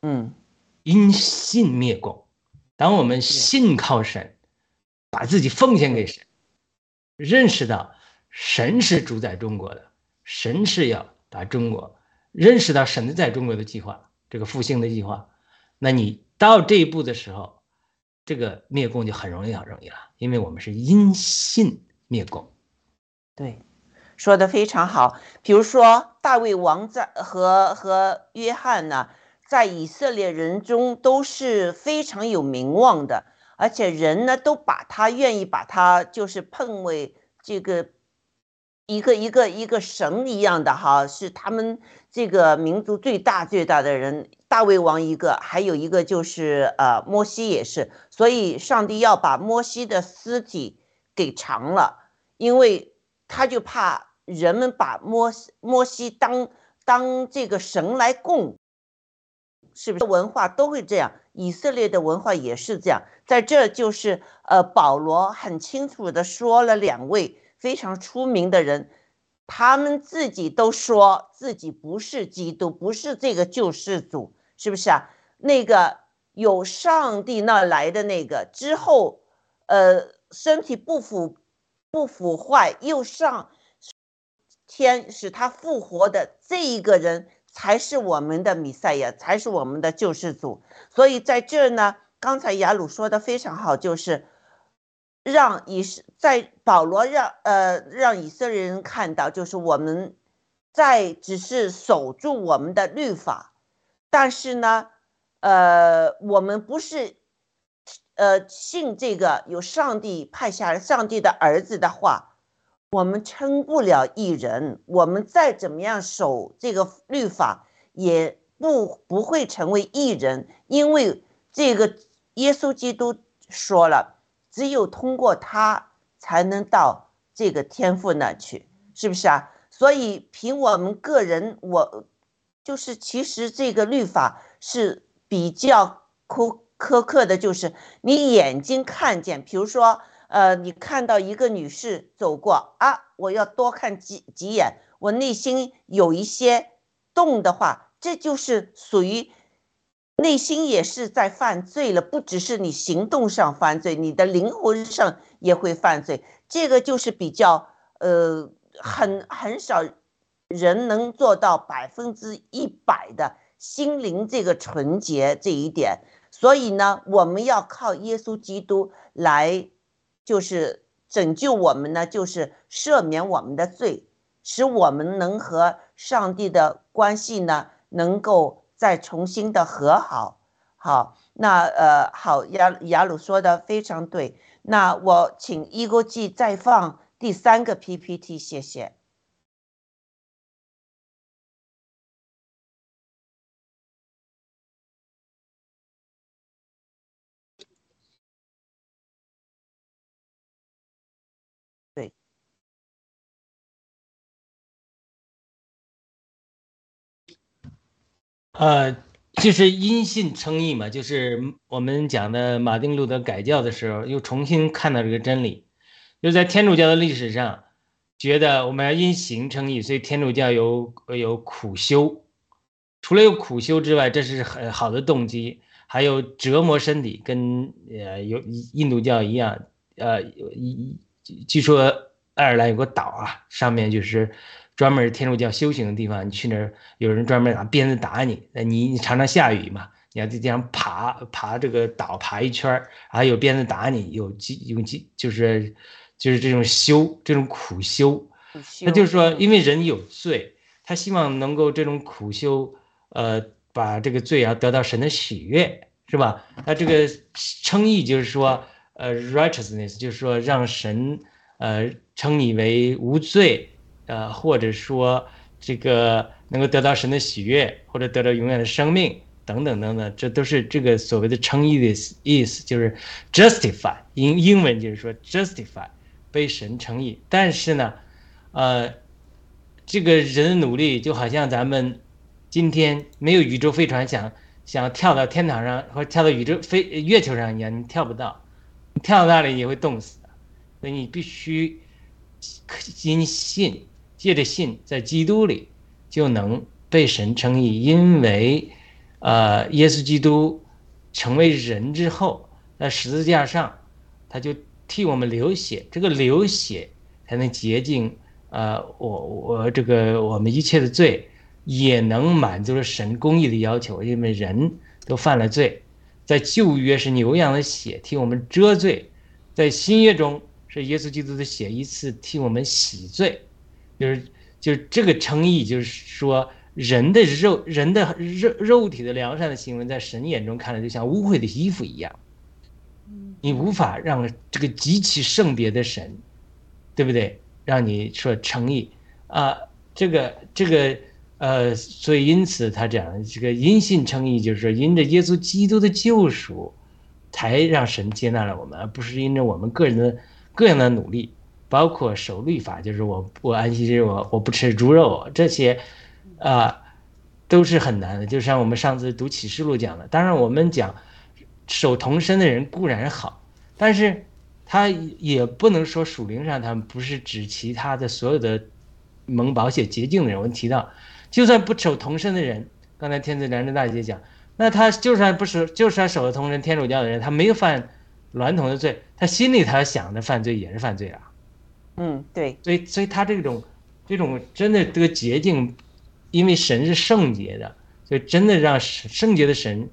嗯，因信灭共。当我们信靠神，把自己奉献给神，认识到神是主宰中国的。神是要把中国认识到神在中国的计划，这个复兴的计划。那你到这一步的时候，这个灭共就很容易很容易了，因为我们是因信灭共。对，说的非常好。比如说大卫王在和和约翰呢，在以色列人中都是非常有名望的，而且人呢都把他愿意把他就是奉为这个。一个一个一个神一样的哈，是他们这个民族最大最大的人，大卫王一个，还有一个就是呃摩西也是，所以上帝要把摩西的尸体给藏了，因为他就怕人们把摩摩西当当这个神来供，是不是文化都会这样？以色列的文化也是这样，在这就是呃保罗很清楚的说了两位。非常出名的人，他们自己都说自己不是基督，不是这个救世主，是不是啊？那个有上帝那来的那个之后，呃，身体不腐不腐坏又上天使他复活的这一个人，才是我们的弥赛亚，才是我们的救世主。所以在这儿呢，刚才雅鲁说的非常好，就是。让以色在保罗让呃让以色列人看到，就是我们在只是守住我们的律法，但是呢，呃，我们不是呃信这个有上帝派下上帝的儿子的话，我们称不了一人。我们再怎么样守这个律法，也不不会成为一人，因为这个耶稣基督说了。只有通过他才能到这个天赋那去，是不是啊？所以凭我们个人，我就是其实这个律法是比较苛苛刻的，就是你眼睛看见，比如说，呃，你看到一个女士走过啊，我要多看几几眼，我内心有一些动的话，这就是属于。内心也是在犯罪了，不只是你行动上犯罪，你的灵魂上也会犯罪。这个就是比较呃，很很少人能做到百分之一百的心灵这个纯洁这一点。所以呢，我们要靠耶稣基督来，就是拯救我们呢，就是赦免我们的罪，使我们能和上帝的关系呢，能够。再重新的和好，好，那呃，好，雅雅鲁说的非常对。那我请一国际再放第三个 PPT，谢谢。呃，就是因信称义嘛，就是我们讲的马丁路德改教的时候，又重新看到这个真理，就在天主教的历史上，觉得我们要因行称义，所以天主教有有苦修，除了有苦修之外，这是很好的动机，还有折磨身体，跟呃有印度教一样，呃据说爱尔兰有个岛啊，上面就是。专门天主教修行的地方，你去那儿，有人专门拿鞭子打你。那你你常常下雨嘛，你要在地上爬爬这个岛爬一圈儿，还有鞭子打你，有机有机就是就是这种修这种苦修。那就是说，因为人有罪，他希望能够这种苦修，呃，把这个罪啊得到神的喜悦，是吧？那这个称义就是说，呃，righteousness 就是说让神呃称你为无罪。呃，或者说这个能够得到神的喜悦，或者得到永远的生命，等等等等，这都是这个所谓的称义的意思，就是 justify，英英文就是说 justify，被神称义。但是呢，呃，这个人的努力就好像咱们今天没有宇宙飞船想想跳到天堂上或跳到宇宙飞月球上一样，你跳不到，你跳到那里你会冻死的，所以你必须因信。借着信，在基督里就能被神称义，因为，呃，耶稣基督成为人之后，在十字架上，他就替我们流血，这个流血才能洁净，呃，我我这个我们一切的罪，也能满足了神公义的要求，因为人都犯了罪，在旧约是牛羊的血替我们遮罪，在新约中是耶稣基督的血一次替我们洗罪。就是就是这个称义，就是说人的肉人的肉肉体的良善的行为，在神眼中看来就像污秽的衣服一样，你无法让这个极其圣别的神，对不对？让你说诚意啊，这个这个呃，所以因此他讲这个因信称义，就是说因着耶稣基督的救赎，才让神接纳了我们，而不是因着我们个人的各样的努力。包括守律法，就是我我安息日我我不吃猪肉这些，啊，都是很难的。就像我们上次读启示录讲的，当然我们讲守童身的人固然好，但是他也不能说属灵上他们不是指其他的所有的蒙保险捷径的人。我们提到，就算不守童身的人，刚才天子良知大姐讲，那他就算不守，就算守了童身天主教的人，他没有犯娈童的罪，他心里他想的犯罪也是犯罪啊。嗯，对，所以，所以他这种，这种真的这个捷径，因为神是圣洁的，所以真的让圣洁的神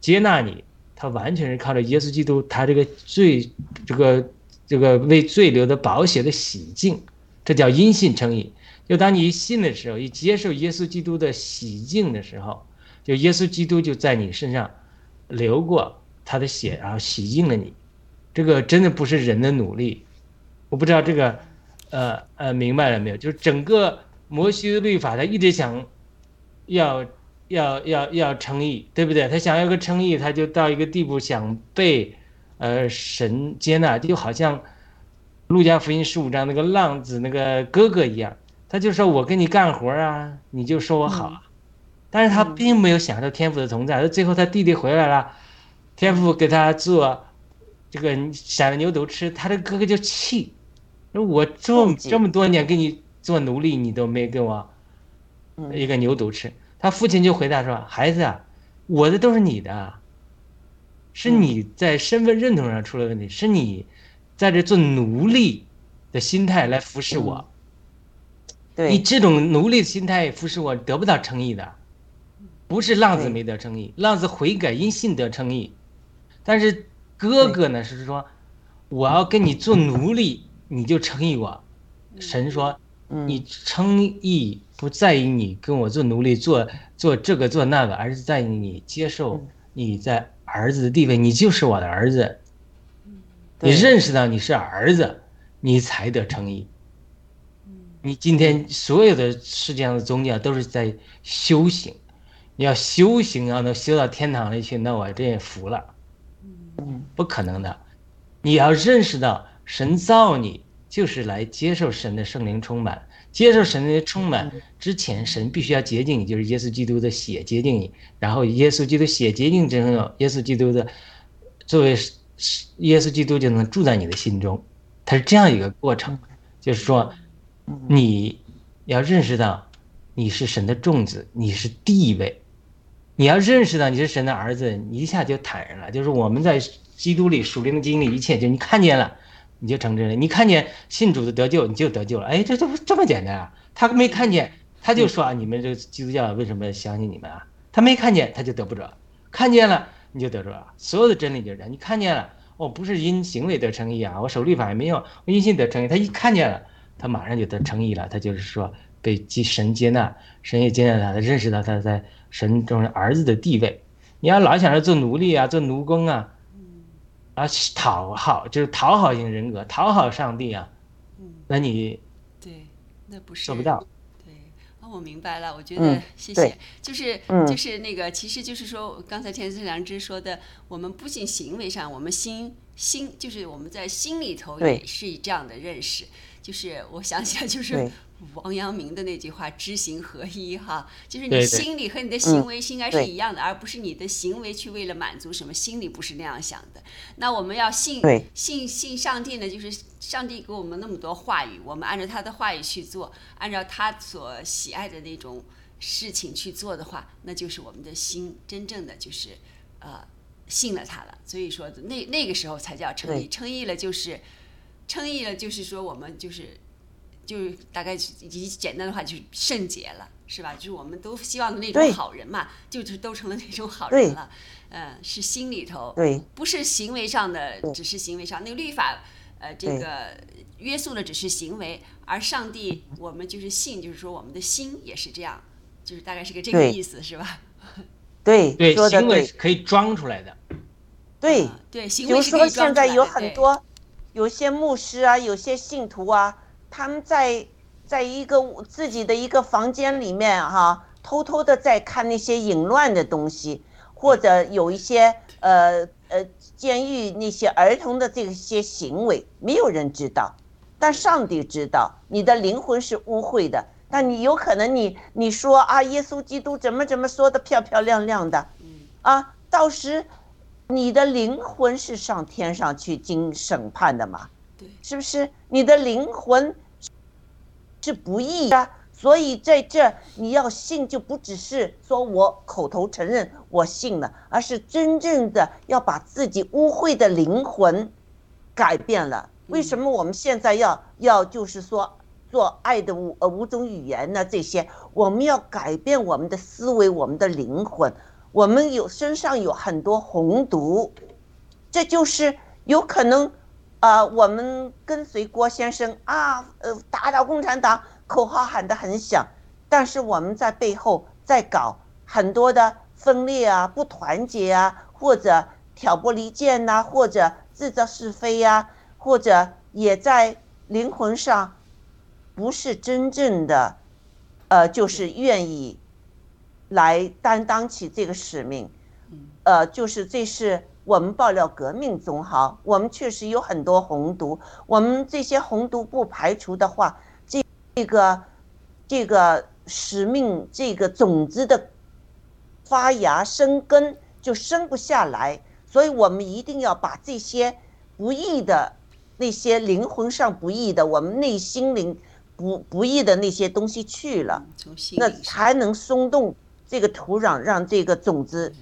接纳你，他完全是靠着耶稣基督他这个罪，这个这个为罪流的宝血的洗净，这叫因信称义。就当你信的时候，一接受耶稣基督的洗净的时候，就耶稣基督就在你身上流过他的血，然后洗净了你。这个真的不是人的努力。我不知道这个，呃呃，明白了没有？就是整个摩西的律法，他一直想要要要要称义，对不对？他想要个称义，他就到一个地步，想被呃神接纳，就好像路加福音十五章那个浪子那个哥哥一样，他就说我跟你干活啊，你就说我好，但是他并没有享受天赋的同在。他最后他弟弟回来了，天赋给他做这个闪了牛犊吃，他的哥哥就气。我这么这么多年给你做奴隶，你都没给我一个牛犊吃。他父亲就回答说：“孩子啊，我的都是你的，是你在身份认同上出了问题，是你在这做奴隶的心态来服侍我。你这种奴隶的心态服侍我，得不到诚意的，不是浪子没得诚意，浪子悔改因信得诚意。但是哥哥呢，是说我要跟你做奴隶。”你就称义我，神说，你称义不在于你跟我做奴隶做做这个做那个，而是在于你接受你在儿子的地位，你就是我的儿子。你认识到你是儿子，你才得称义。你今天所有的世界上的宗教都是在修行，你要修行要能修到天堂里去，那我这也服了。不可能的，你要认识到。神造你就是来接受神的圣灵充满。接受神的充满之前，神必须要洁净你，就是耶稣基督的血洁净你。然后耶稣基督血洁净之后，耶稣基督的作为耶稣基督就能住在你的心中。它是这样一个过程，就是说你要认识到你是神的种子，你是地位。你要认识到你是神的儿子，你一下就坦然了。就是我们在基督里属灵的经历，一切就你看见了。你就成真了。你看见信主的得救，你就得救了。哎，这这不这么简单啊？他没看见，他就说啊，你们这个基督教为什么相信你们啊？他没看见，他就得不着；看见了，你就得着了。所有的真理就是这样。你看见了，哦，不是因行为得成义啊，我守律法也没用，我因信得成义。他一看见了，他马上就得成义了。他就是说被神接纳，神也接纳他，他认识到他在神中儿子的地位。你要老想着做奴隶啊，做奴工啊。啊，讨好就是讨好型人格，讨好上帝啊，嗯，那你对，那不是做不到。对，啊，我明白了，我觉得谢谢，就是就是那个，其实就是说，刚才天赐良知说的，我们不仅行为上，我们心心就是我们在心里头也是以这样的认识，就是我想起来就是。王阳明的那句话“知行合一”哈，就是你心里和你的行为应该是一样的，而不是你的行为去为了满足什么，心里不是那样想的。那我们要信信信上帝呢，就是上帝给我们那么多话语，我们按照他的话语去做，按照他所喜爱的那种事情去做的话，那就是我们的心真正的就是呃信了他了。所以说那那个时候才叫称义，称义了就是称义了，就是说我们就是。就是大概以简单的话就是圣洁了，是吧？就是我们都希望的那种好人嘛，就是都成了那种好人了。嗯，是心里头，对不是行为上的，只是行为上。那个律法，呃，这个约束的只是行为，而上帝，我们就是信，就是说我们的心也是这样，就是大概是个这个意思，是吧？对，对，行为可以装出来的。对，对，比如说现在有很多，有些牧师啊，有些信徒啊。他们在在一个自己的一个房间里面哈，偷偷的在看那些淫乱的东西，或者有一些呃呃监狱那些儿童的这些行为，没有人知道，但上帝知道。你的灵魂是污秽的，但你有可能你你说啊，耶稣基督怎么怎么说的漂漂亮亮的，啊，到时你的灵魂是上天上去经审判的嘛？是不是你的灵魂是不义的？所以在这你要信，就不只是说我口头承认我信了，而是真正的要把自己污秽的灵魂改变了。为什么我们现在要要就是说做爱的五呃五种语言呢？这些我们要改变我们的思维，我们的灵魂。我们有身上有很多红毒，这就是有可能。啊，我们跟随郭先生啊，呃，打倒共产党，口号喊得很响，但是我们在背后在搞很多的分裂啊、不团结啊，或者挑拨离间呐，或者制造是非呀，或者也在灵魂上不是真正的，呃，就是愿意来担当起这个使命，呃，就是这是。我们爆料革命总好，我们确实有很多红毒。我们这些红毒不排除的话，这这个这个使命这个种子的发芽生根就生不下来。所以我们一定要把这些不义的那些灵魂上不义的，我们内心灵不不义的那些东西去了，那才能松动这个土壤，让这个种子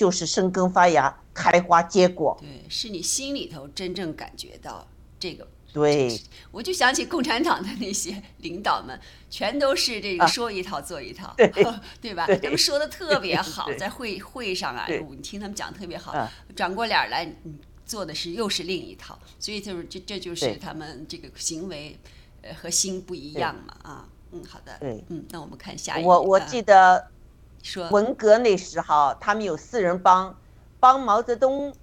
就是生根发芽。开花结果，对，是你心里头真正感觉到这个。对，我就想起共产党的那些领导们，全都是这个说一套做一套，对 对吧？他们说的特别好，在会会上啊，你听他们讲特别好，转过脸来，做的是又是另一套。所以就是这，这就是他们这个行为，呃，和心不一样嘛，啊，嗯，好的，对，嗯，那我们看下一我我记得，文革那时候，他们有四人帮。帮毛泽东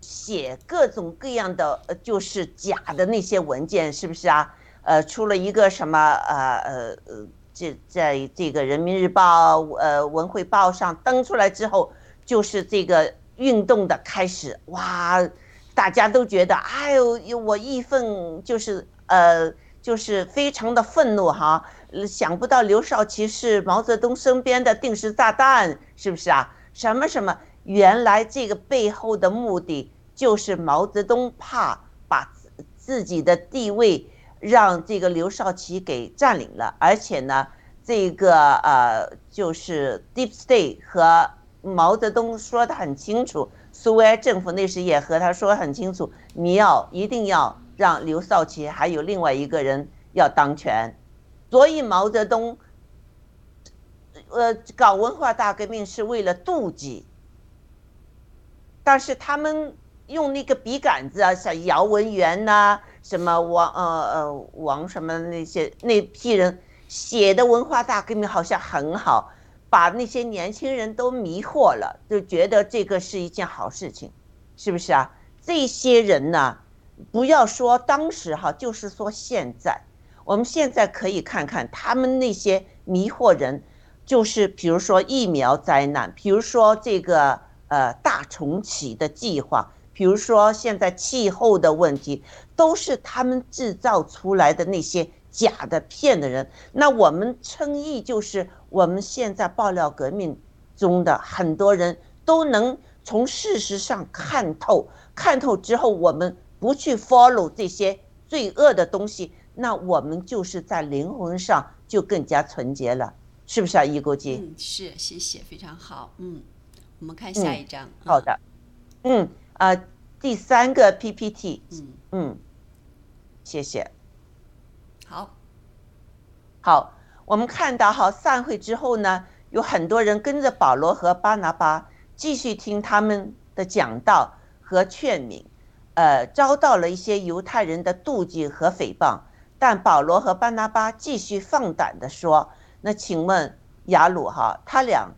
写各种各样的，就是假的那些文件，是不是啊？呃，出了一个什么，呃呃呃，这在这个人民日报、呃文汇报上登出来之后，就是这个运动的开始。哇，大家都觉得，哎呦，我义愤就是呃，就是非常的愤怒哈，想不到刘少奇是毛泽东身边的定时炸弹，是不是啊？什么什么，原来这个背后的目的就是毛泽东怕把自己的地位让这个刘少奇给占领了，而且呢，这个呃就是 Deep State 和毛泽东说的很清楚，苏维埃政府那时也和他说很清楚，你要一定要让刘少奇还有另外一个人要当权，所以毛泽东，呃，搞文化大革命是为了妒忌，但是他们用那个笔杆子啊，像姚文元呐、什么王呃呃王什么那些那批人写的文化大革命好像很好，把那些年轻人都迷惑了，就觉得这个是一件好事情，是不是啊？这些人呢，不要说当时哈，就是说现在，我们现在可以看看他们那些迷惑人，就是比如说疫苗灾难，比如说这个呃大重启的计划，比如说现在气候的问题，都是他们制造出来的那些假的骗的人。那我们称义就是我们现在爆料革命中的很多人都能从事实上看透，看透之后，我们不去 follow 这些罪恶的东西，那我们就是在灵魂上就更加纯洁了，是不是啊，易国金？嗯，是，谢谢，非常好。嗯，我们看下一章。好的，嗯啊、呃第三个 PPT，嗯，嗯，谢谢。好，好，我们看到哈，散会之后呢，有很多人跟着保罗和巴拿巴继续听他们的讲道和劝勉，呃，遭到了一些犹太人的妒忌和诽谤。但保罗和班拿巴继续放胆地说：“那请问雅鲁哈，他俩，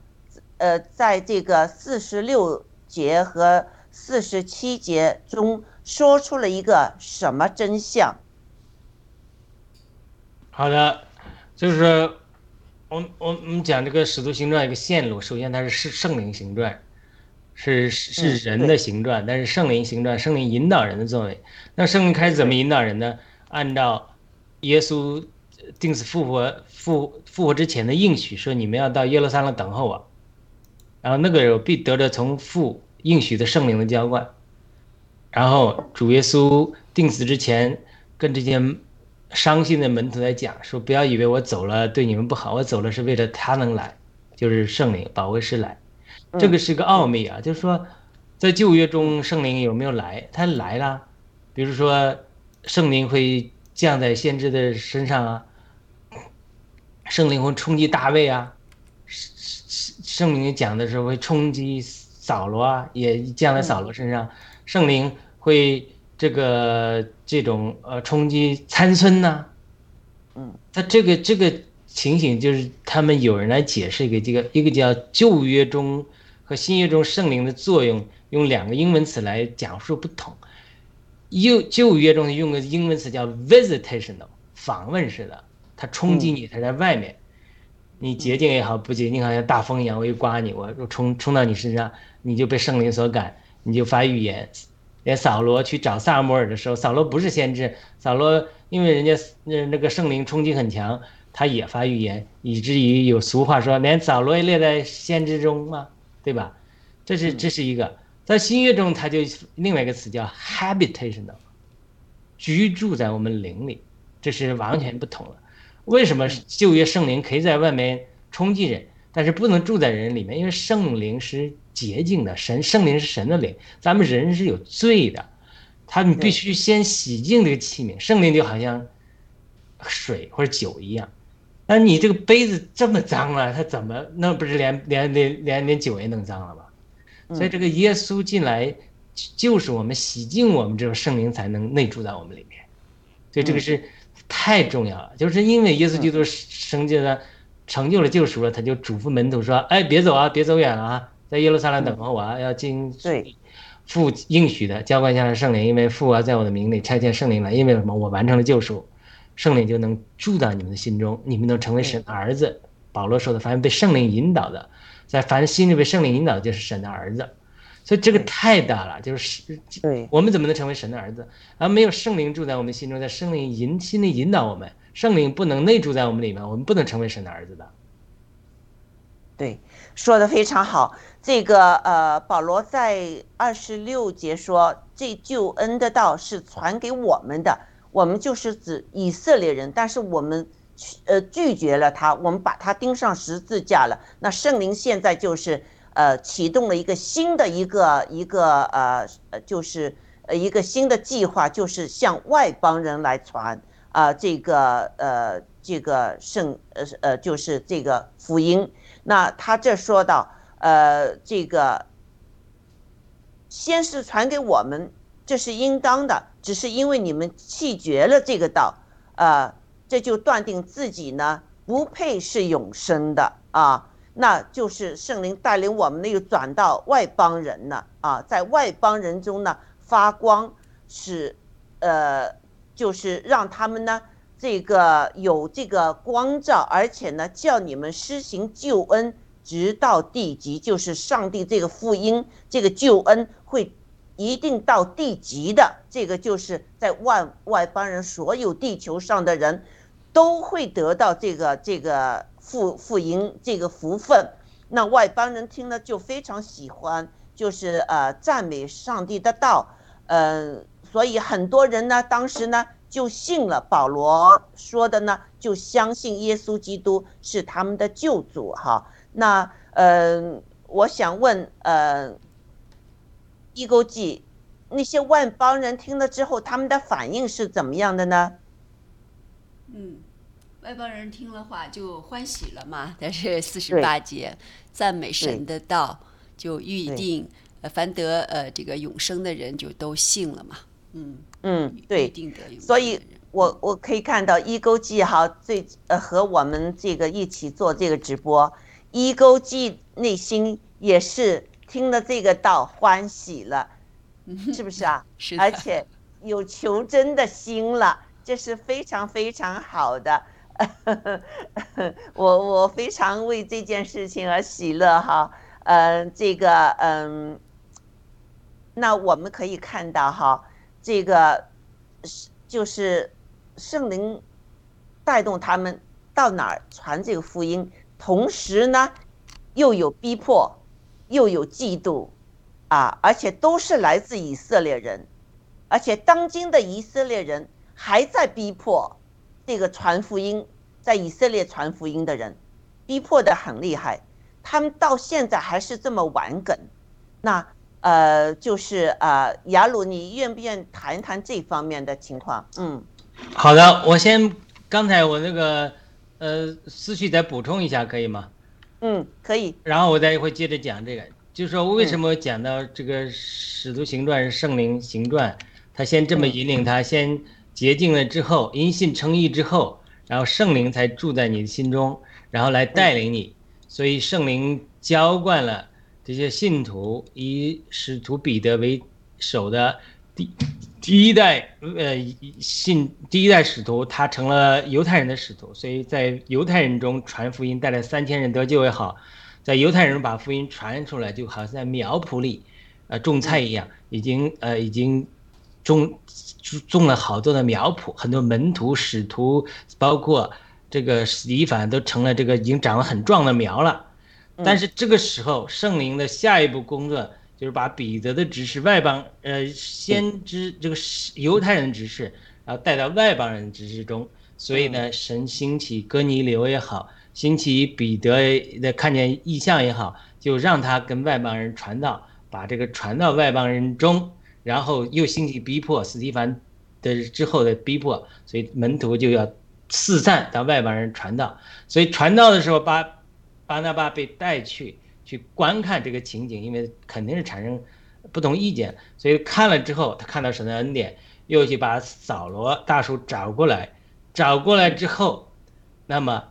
呃，在这个四十六节和四十七节中说出了一个什么真相？”好的，就是我我我们讲这个使徒行传一个线路，首先它是是圣灵行传，是是嗯人的形状，但是圣灵形状，圣灵引导人的作为。那圣灵开始怎么引导人呢？按照耶稣定死复活复复活之前的应许，说你们要到耶路撒冷等候我，然后那个人必得着从父应许的圣灵的浇灌。然后主耶稣定死之前跟这些伤心的门徒在讲说，不要以为我走了对你们不好，我走了是为了他能来，就是圣灵保卫师来。这个是个奥秘啊，就是说，在旧约中圣灵有没有来？他来了，比如说圣灵会降在先知的身上啊，圣灵会冲击大卫啊，圣圣灵讲的时候会冲击扫罗啊，也降在扫罗身上，圣灵会这个这种呃冲击参孙呐、嗯，他这个这个情形就是他们有人来解释一个这个一个叫旧约中和新约中圣灵的作用，用两个英文词来讲述不同。旧旧约中用个英文词叫 visitational，访问式的，它冲击你，它在外面，你洁净也好，不洁净好像大风一样，我一刮你，我冲冲到你身上，你就被圣灵所感，你就发预言。连扫罗去找萨摩尔的时候，扫罗不是先知，扫罗因为人家那那个圣灵冲击很强，他也发预言，以至于有俗话说，连扫罗也列在先知中嘛，对吧？这是这是一个，在新约中，它就另外一个词叫 habitational，居住在我们灵里，这是完全不同了。为什么旧约圣灵可以在外面冲击人，但是不能住在人里面？因为圣灵是洁净的，神圣灵是神的灵，咱们人是有罪的，他们必须先洗净这个器皿。圣灵就好像水或者酒一样，那你这个杯子这么脏了，它怎么那不是连连连连连酒也弄脏了吗？所以这个耶稣进来，就是我们洗净我们这种圣灵才能内住在我们里面，所以这个是太重要了。就是因为耶稣基督生就了成就了救赎了，他就嘱咐门徒说：“哎，别走啊，别走远了啊，在耶路撒冷等候我啊，要进对父应许的浇灌下来圣灵，因为父啊在我的名里差遣圣灵来，因为什么？我完成了救赎，圣灵就能住到你们的心中，你们能成为神的儿子。保罗说的，凡被圣灵引导的。”在凡心里被圣灵引导的，就是神的儿子，所以这个太大了，就是对我们怎么能成为神的儿子？而没有圣灵住在我们心中，在圣灵引心里引导我们，圣灵不能内住在我们里面，我们不能成为神的儿子的。对，说的非常好。这个呃，保罗在二十六节说，这救恩的道是传给我们的，我们就是指以色列人，但是我们呃拒绝了他，我们把他钉上十字架了。那圣灵现在就是呃启动了一个新的一个一个呃就是呃一个新的计划，就是向外邦人来传啊、这个呃这个圣呃呃就是这个福音。那他这说到，呃，这个先是传给我们，这是应当的，只是因为你们弃绝了这个道，呃，这就断定自己呢不配是永生的啊，那就是圣灵带领我们那个转到外邦人呢啊，在外邦人中呢发光，使呃，就是让他们呢。这个有这个光照，而且呢，叫你们施行救恩，直到地极，就是上帝这个福音，这个救恩会一定到地极的。这个就是在万外邦人所有地球上的人，都会得到这个这个福福音这个福分。那外邦人听了就非常喜欢，就是呃赞美上帝的道，嗯、所以很多人呢，当时呢。就信了保罗说的呢，就相信耶稣基督是他们的救主哈。那呃，我想问呃，一勾记那些外邦人听了之后，他们的反应是怎么样的呢？嗯，外邦人听了话就欢喜了嘛。但是四十八节赞美神的道，就预定呃凡得呃这个永生的人就都信了嘛。嗯。嗯，对，定得永所以我我可以看到一勾记哈，最呃和我们这个一起做这个直播，一勾记内心也是听了这个道欢喜了，是不是啊？是的而且有求真的心了，这是非常非常好的。我我非常为这件事情而喜乐哈，嗯、这个嗯，那我们可以看到哈。这个是就是圣灵带动他们到哪儿传这个福音，同时呢又有逼迫，又有嫉妒，啊，而且都是来自以色列人，而且当今的以色列人还在逼迫这个传福音，在以色列传福音的人，逼迫的很厉害，他们到现在还是这么顽梗，那。呃，就是呃，雅鲁，你愿不愿谈一谈这方面的情况？嗯，好的，我先刚才我那个呃思绪再补充一下，可以吗？嗯，可以。然后我再会接着讲这个，就是说为什么讲到这个使徒行传是圣灵行传，他先这么引领他，先洁净了之后，因信称义之后，然后圣灵才住在你的心中，然后来带领你，所以圣灵浇灌了。这些信徒以使徒彼得为首的第第一代呃信第一代使徒，他成了犹太人的使徒，所以在犹太人中传福音，带来三千人得救也好，在犹太人把福音传出来，就好像在苗圃里呃种菜一样，已经呃已经种种了好多的苗圃，很多门徒使徒，包括这个史蒂凡都成了这个已经长了很壮的苗了。但是这个时候，圣灵的下一步工作就是把彼得的指示外邦呃先知这个犹太人指示，然后带到外邦人指示中。所以呢，神兴起哥尼流也好，兴起彼得的看见异象也好，就让他跟外邦人传道，把这个传到外邦人中，然后又兴起逼迫斯蒂凡的之后的逼迫，所以门徒就要四散到外邦人传道。所以传道的时候巴。巴拿巴被带去去观看这个情景，因为肯定是产生不同意见，所以看了之后，他看到神的恩典，又去把扫罗大叔找过来，找过来之后，那么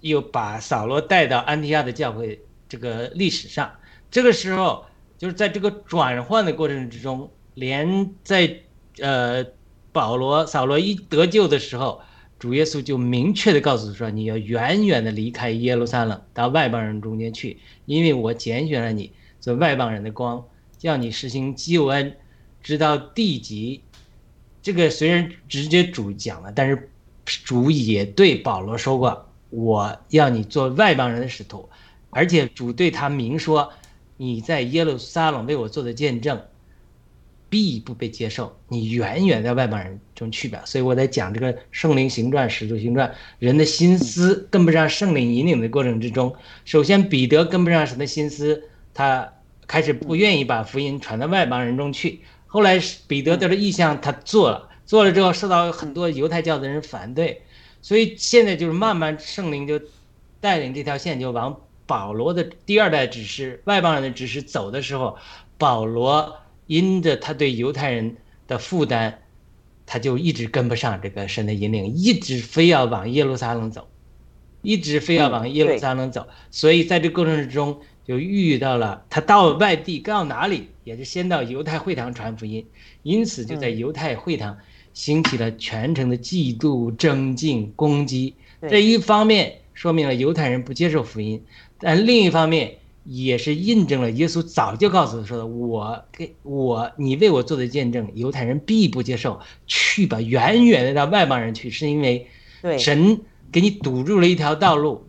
又把扫罗带到安提亚的教会这个历史上。这个时候，就是在这个转换的过程之中，连在呃保罗扫罗一得救的时候。主耶稣就明确的告诉说：“你要远远的离开耶路撒冷，到外邦人中间去，因为我拣选了你做外邦人的光，叫你实行救恩，直到地极。这个虽然直接主讲了，但是主也对保罗说过：“我要你做外邦人的使徒。”而且主对他明说：“你在耶路撒冷为我做的见证，必不被接受。你远远在外邦人中去吧。”所以我在讲这个圣灵行传、使徒行传，人的心思跟不上圣灵引领的过程之中，首先彼得跟不上神的心思，他开始不愿意把福音传到外邦人中去。后来彼得得了意向，他做了，做了之后受到很多犹太教的人反对，所以现在就是慢慢圣灵就带领这条线就往保罗的第二代指示、外邦人的指示走的时候，保罗因着他对犹太人的负担，他就一直跟不上这个神的引领，一直非要往耶路撒冷走，一直非要往耶路撒冷走，所以在这过程之中。就遇到了他到外地，到哪里也是先到犹太会堂传福音，因此就在犹太会堂兴起了全城的嫉妒、争竞、攻击。这一方面说明了犹太人不接受福音，但另一方面也是印证了耶稣早就告诉他说的：“我给我你为我做的见证，犹太人必不接受。去吧，远远的到外邦人去，是因为神给你堵住了一条道路。”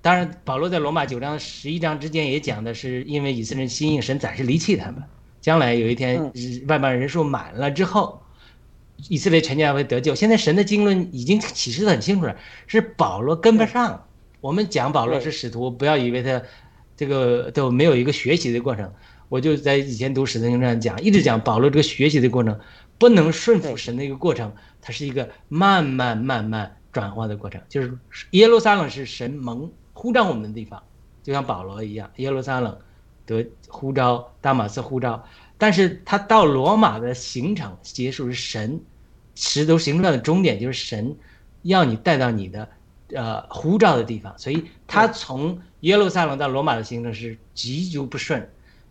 当然，保罗在罗马九章十一章之间也讲的是，因为以色列人心硬，神暂时离弃他们。将来有一天，外邦人数满了之后，以色列全家会得救。现在神的经纶已经启示的很清楚了，是保罗跟不上。我们讲保罗是使徒，不要以为他这个都没有一个学习的过程。我就在以前读使徒行传讲，一直讲保罗这个学习的过程，不能顺服神的一个过程，它是一个慢慢慢慢转化的过程。就是耶路撒冷是神蒙。呼召我们的地方，就像保罗一样，耶路撒冷得呼召，大马斯呼召，但是他到罗马的行程结束是神，使徒行传的终点就是神要你带到你的呃呼召的地方，所以他从耶路撒冷到罗马的行程是极足不顺，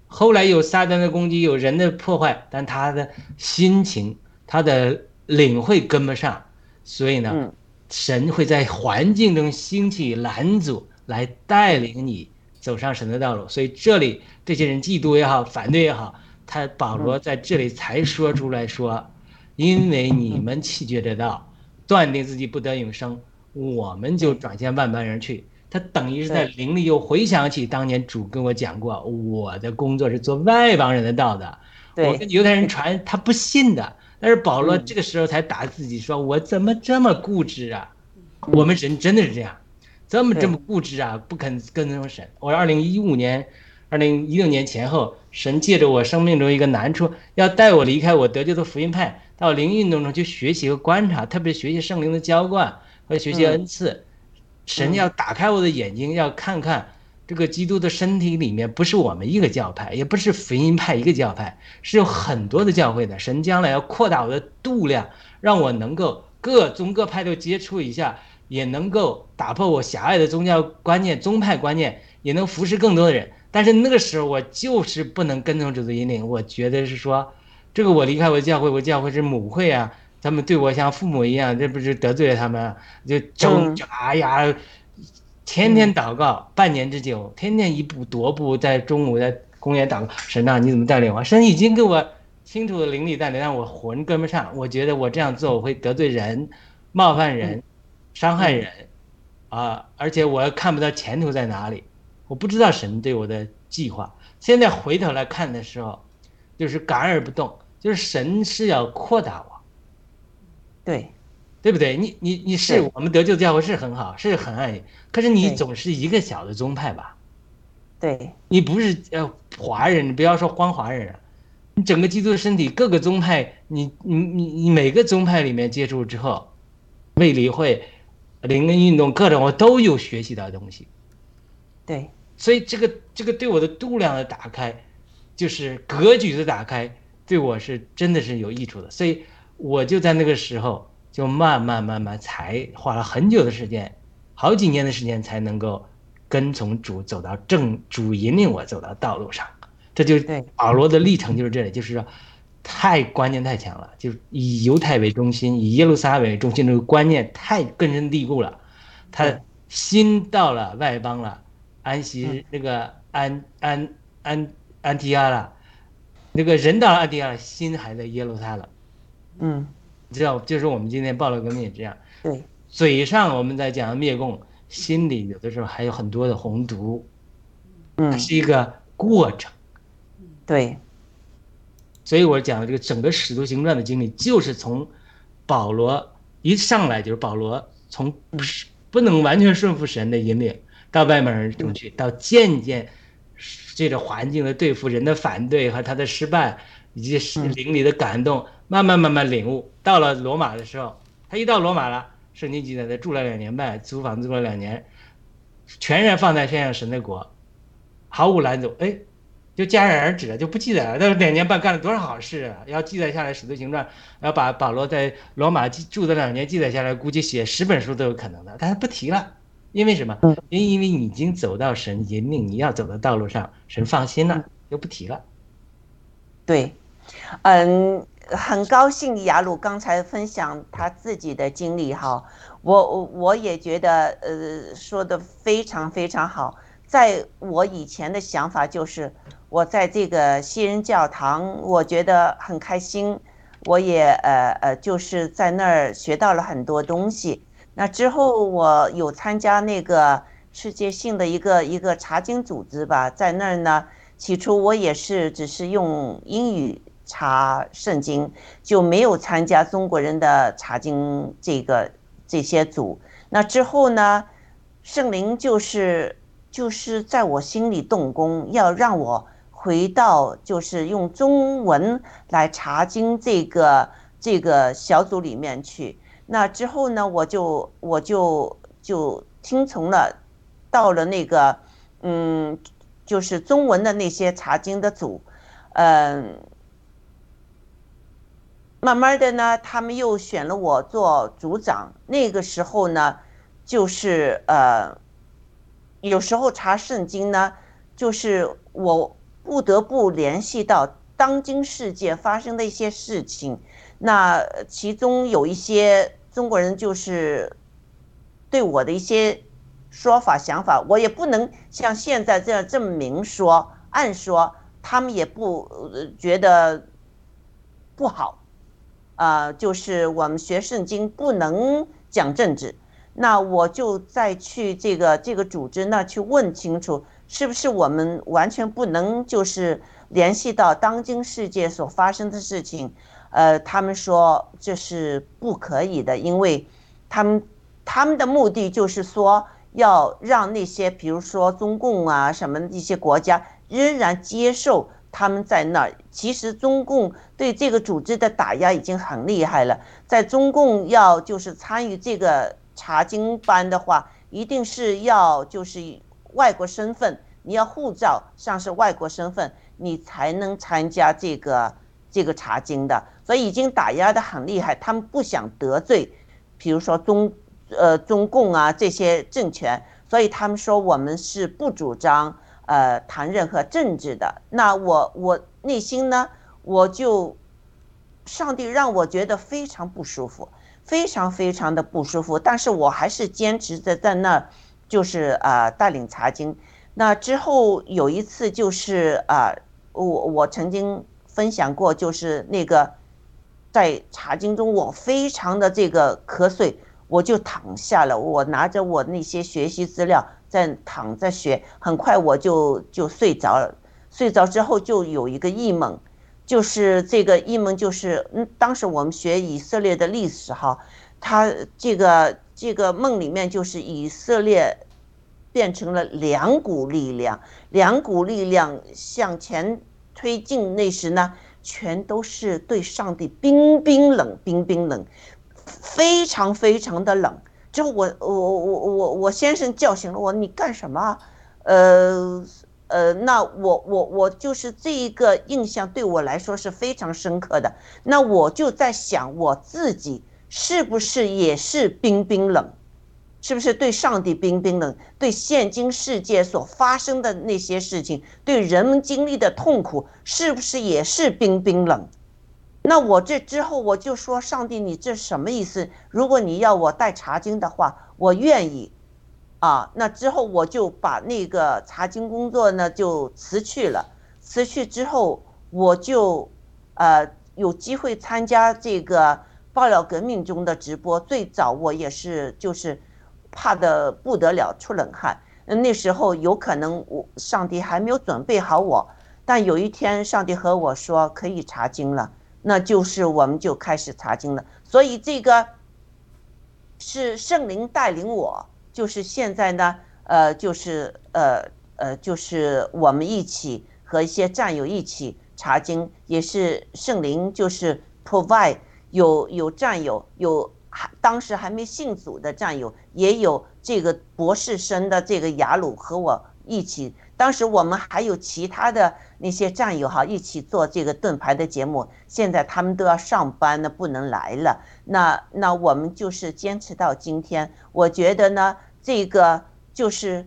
后来有撒旦的攻击，有人的破坏，但他的心情，他的领会跟不上，所以呢，神会在环境中兴起拦阻。来带领你走上神的道路，所以这里这些人嫉妒也好，反对也好，他保罗在这里才说出来说，因为你们弃绝这道，断定自己不得永生，我们就转向万般人去。他等于是在灵里又回想起当年主跟我讲过，我的工作是做外邦人的道的，我跟犹太人传，他不信的。但是保罗这个时候才打自己说，我怎么这么固执啊？我们人真的是这样。这么这么固执啊，不肯跟从神。我二零一五年、二零一六年前后，神借着我生命中一个难处，要带我离开我得救的福音派，到灵运动中去学习和观察，特别学习圣灵的浇灌和学习恩赐。神要打开我的眼睛，要看看这个基督的身体里面不是我们一个教派，也不是福音派一个教派，是有很多的教会的。神将来要扩大我的度量，让我能够各宗各派都接触一下。也能够打破我狭隘的宗教观念、宗派观念，也能服侍更多的人。但是那个时候，我就是不能跟从主的引领。我觉得是说，这个我离开我的教会，我教会是母会啊，他们对我像父母一样，这不是得罪了他们？就就哎呀，天天祷告半年之久，天天一步踱步，在中午在公园祷告。神啊，你怎么带领我？神已经给我清楚的灵力带领，让我魂跟不上。我觉得我这样做我会得罪人，冒犯人。伤害人，啊！而且我看不到前途在哪里，我不知道神对我的计划。现在回头来看的时候，就是感而不动，就是神是要扩大我，对，对不对？你你你是我们得救教会是很好，是很爱你，可是你总是一个小的宗派吧？对，你不是呃华人，你不要说光华人，你整个基督的身体各个宗派，你你你你每个宗派里面接触之后，卫理会。灵恩运动各种我都有学习到东西，对，所以这个这个对我的度量的打开，就是格局的打开，对我是真的是有益处的。所以我就在那个时候就慢慢慢慢才花了很久的时间，好几年的时间才能够跟从主走到正主引领我走到道路上。这就保罗的历程就是这里，就是说。太观念太强了，就是以犹太为中心，以耶路撒冷为中心，这个观念太根深蒂固了。他心到了外邦了，安息那个安安安安提亚了，那个人到了安提阿，心还在耶路撒冷。嗯，你知道，就是我们今天暴乱革命也这样，对，嘴上我们在讲灭共，心里有的时候还有很多的红毒，它嗯，是一个过程。对，所以我讲的这个整个使徒行传的经历，就是从保罗一上来就是保罗从不是不能完全顺服神的引领，到外面人中去，到渐渐这个环境的对付、人的反对和他的失败，以及是嗯。灵里的感动，慢慢慢慢领悟。到了罗马的时候，他一到罗马了，圣经记载他住了两年半，租房子住了两年，全然放在天上神的国，毫无拦阻。哎，就戛然而止了，就不记载了。那两年半干了多少好事啊！要记载下来《使徒行传》，要把保罗在罗马记住的两年记载下来，估计写十本书都有可能的。但是不提了，因为什么？因因为你已经走到神引领你要走的道路上，神放心了，就不提了。对，嗯，很高兴雅鲁刚才分享他自己的经历哈，我我我也觉得呃说的非常非常好。在我以前的想法就是，我在这个西人教堂，我觉得很开心，我也呃呃就是在那儿学到了很多东西。那之后我有参加那个世界性的一个一个查经组织吧，在那儿呢。起初我也是只是用英语查圣经，就没有参加中国人的查经这个这些组。那之后呢，圣灵就是就是在我心里动工，要让我回到就是用中文来查经这个这个小组里面去。那之后呢，我就我就就听从了，到了那个嗯。就是中文的那些查经的组，嗯，慢慢的呢，他们又选了我做组长。那个时候呢，就是呃，有时候查圣经呢，就是我不得不联系到当今世界发生的一些事情。那其中有一些中国人就是对我的一些。说法想法，我也不能像现在这样这么明说暗说，他们也不觉得不好，呃，就是我们学圣经不能讲政治，那我就再去这个这个组织那去问清楚，是不是我们完全不能就是联系到当今世界所发生的事情，呃，他们说这是不可以的，因为他们他们的目的就是说。要让那些，比如说中共啊什么一些国家，仍然接受他们在那儿。其实中共对这个组织的打压已经很厉害了。在中共要就是参与这个查经班的话，一定是要就是外国身份，你要护照上是外国身份，你才能参加这个这个查经的。所以已经打压的很厉害，他们不想得罪，比如说中。呃，中共啊这些政权，所以他们说我们是不主张呃谈任何政治的。那我我内心呢，我就上帝让我觉得非常不舒服，非常非常的不舒服。但是我还是坚持着在那，就是啊、呃、带领查经。那之后有一次就是啊、呃，我我曾经分享过，就是那个在查经中我非常的这个瞌睡。我就躺下了，我拿着我那些学习资料在躺着学，很快我就就睡着了。睡着之后就有一个异梦，就是这个异梦就是，嗯，当时我们学以色列的历史哈，他这个这个梦里面就是以色列变成了两股力量，两股力量向前推进，那时呢，全都是对上帝冰冰冷，冰冰冷。非常非常的冷，就我我我我我先生叫醒了我，你干什么？呃呃，那我我我就是这一个印象对我来说是非常深刻的。那我就在想，我自己是不是也是冰冰冷？是不是对上帝冰冰冷？对现今世界所发生的那些事情，对人们经历的痛苦，是不是也是冰冰冷？那我这之后我就说，上帝，你这什么意思？如果你要我带查经的话，我愿意，啊，那之后我就把那个查经工作呢就辞去了。辞去之后，我就呃有机会参加这个爆料革命中的直播。最早我也是就是怕的不得了，出冷汗。那时候有可能我上帝还没有准备好我，但有一天上帝和我说可以查经了，那就是我们就开始查经了。所以这个是圣灵带领我，就是现在呢，呃，就是呃呃，就是我们一起和一些战友一起查经，也是圣灵就是 provide 有有战友有还当时还没信主的战友，也有这个博士生的这个雅鲁和我一起。当时我们还有其他的那些战友哈，一起做这个盾牌的节目。现在他们都要上班了，不能来了。那那我们就是坚持到今天。我觉得呢，这个就是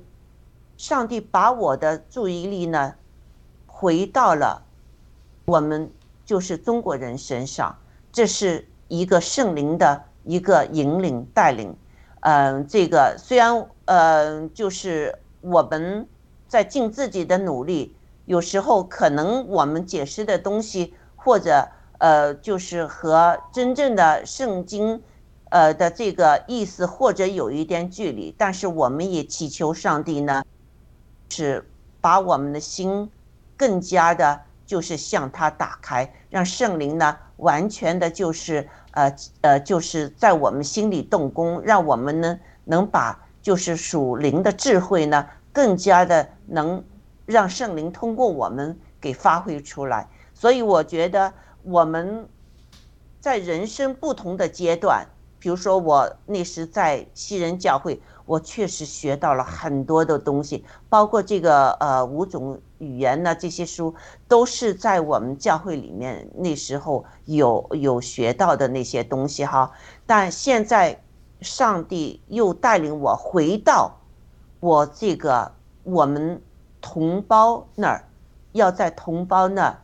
上帝把我的注意力呢，回到了我们就是中国人身上。这是一个圣灵的一个引领带领。嗯，这个虽然呃，就是我们。在尽自己的努力，有时候可能我们解释的东西，或者呃，就是和真正的圣经，呃的这个意思，或者有一点距离。但是我们也祈求上帝呢，是把我们的心更加的，就是向他打开，让圣灵呢完全的，就是呃呃，就是在我们心里动工，让我们呢能把就是属灵的智慧呢。更加的能让圣灵通过我们给发挥出来，所以我觉得我们在人生不同的阶段，比如说我那时在西人教会，我确实学到了很多的东西，包括这个呃五种语言呢，这些书都是在我们教会里面那时候有有学到的那些东西哈。但现在上帝又带领我回到。我这个我们同胞那儿，要在同胞那儿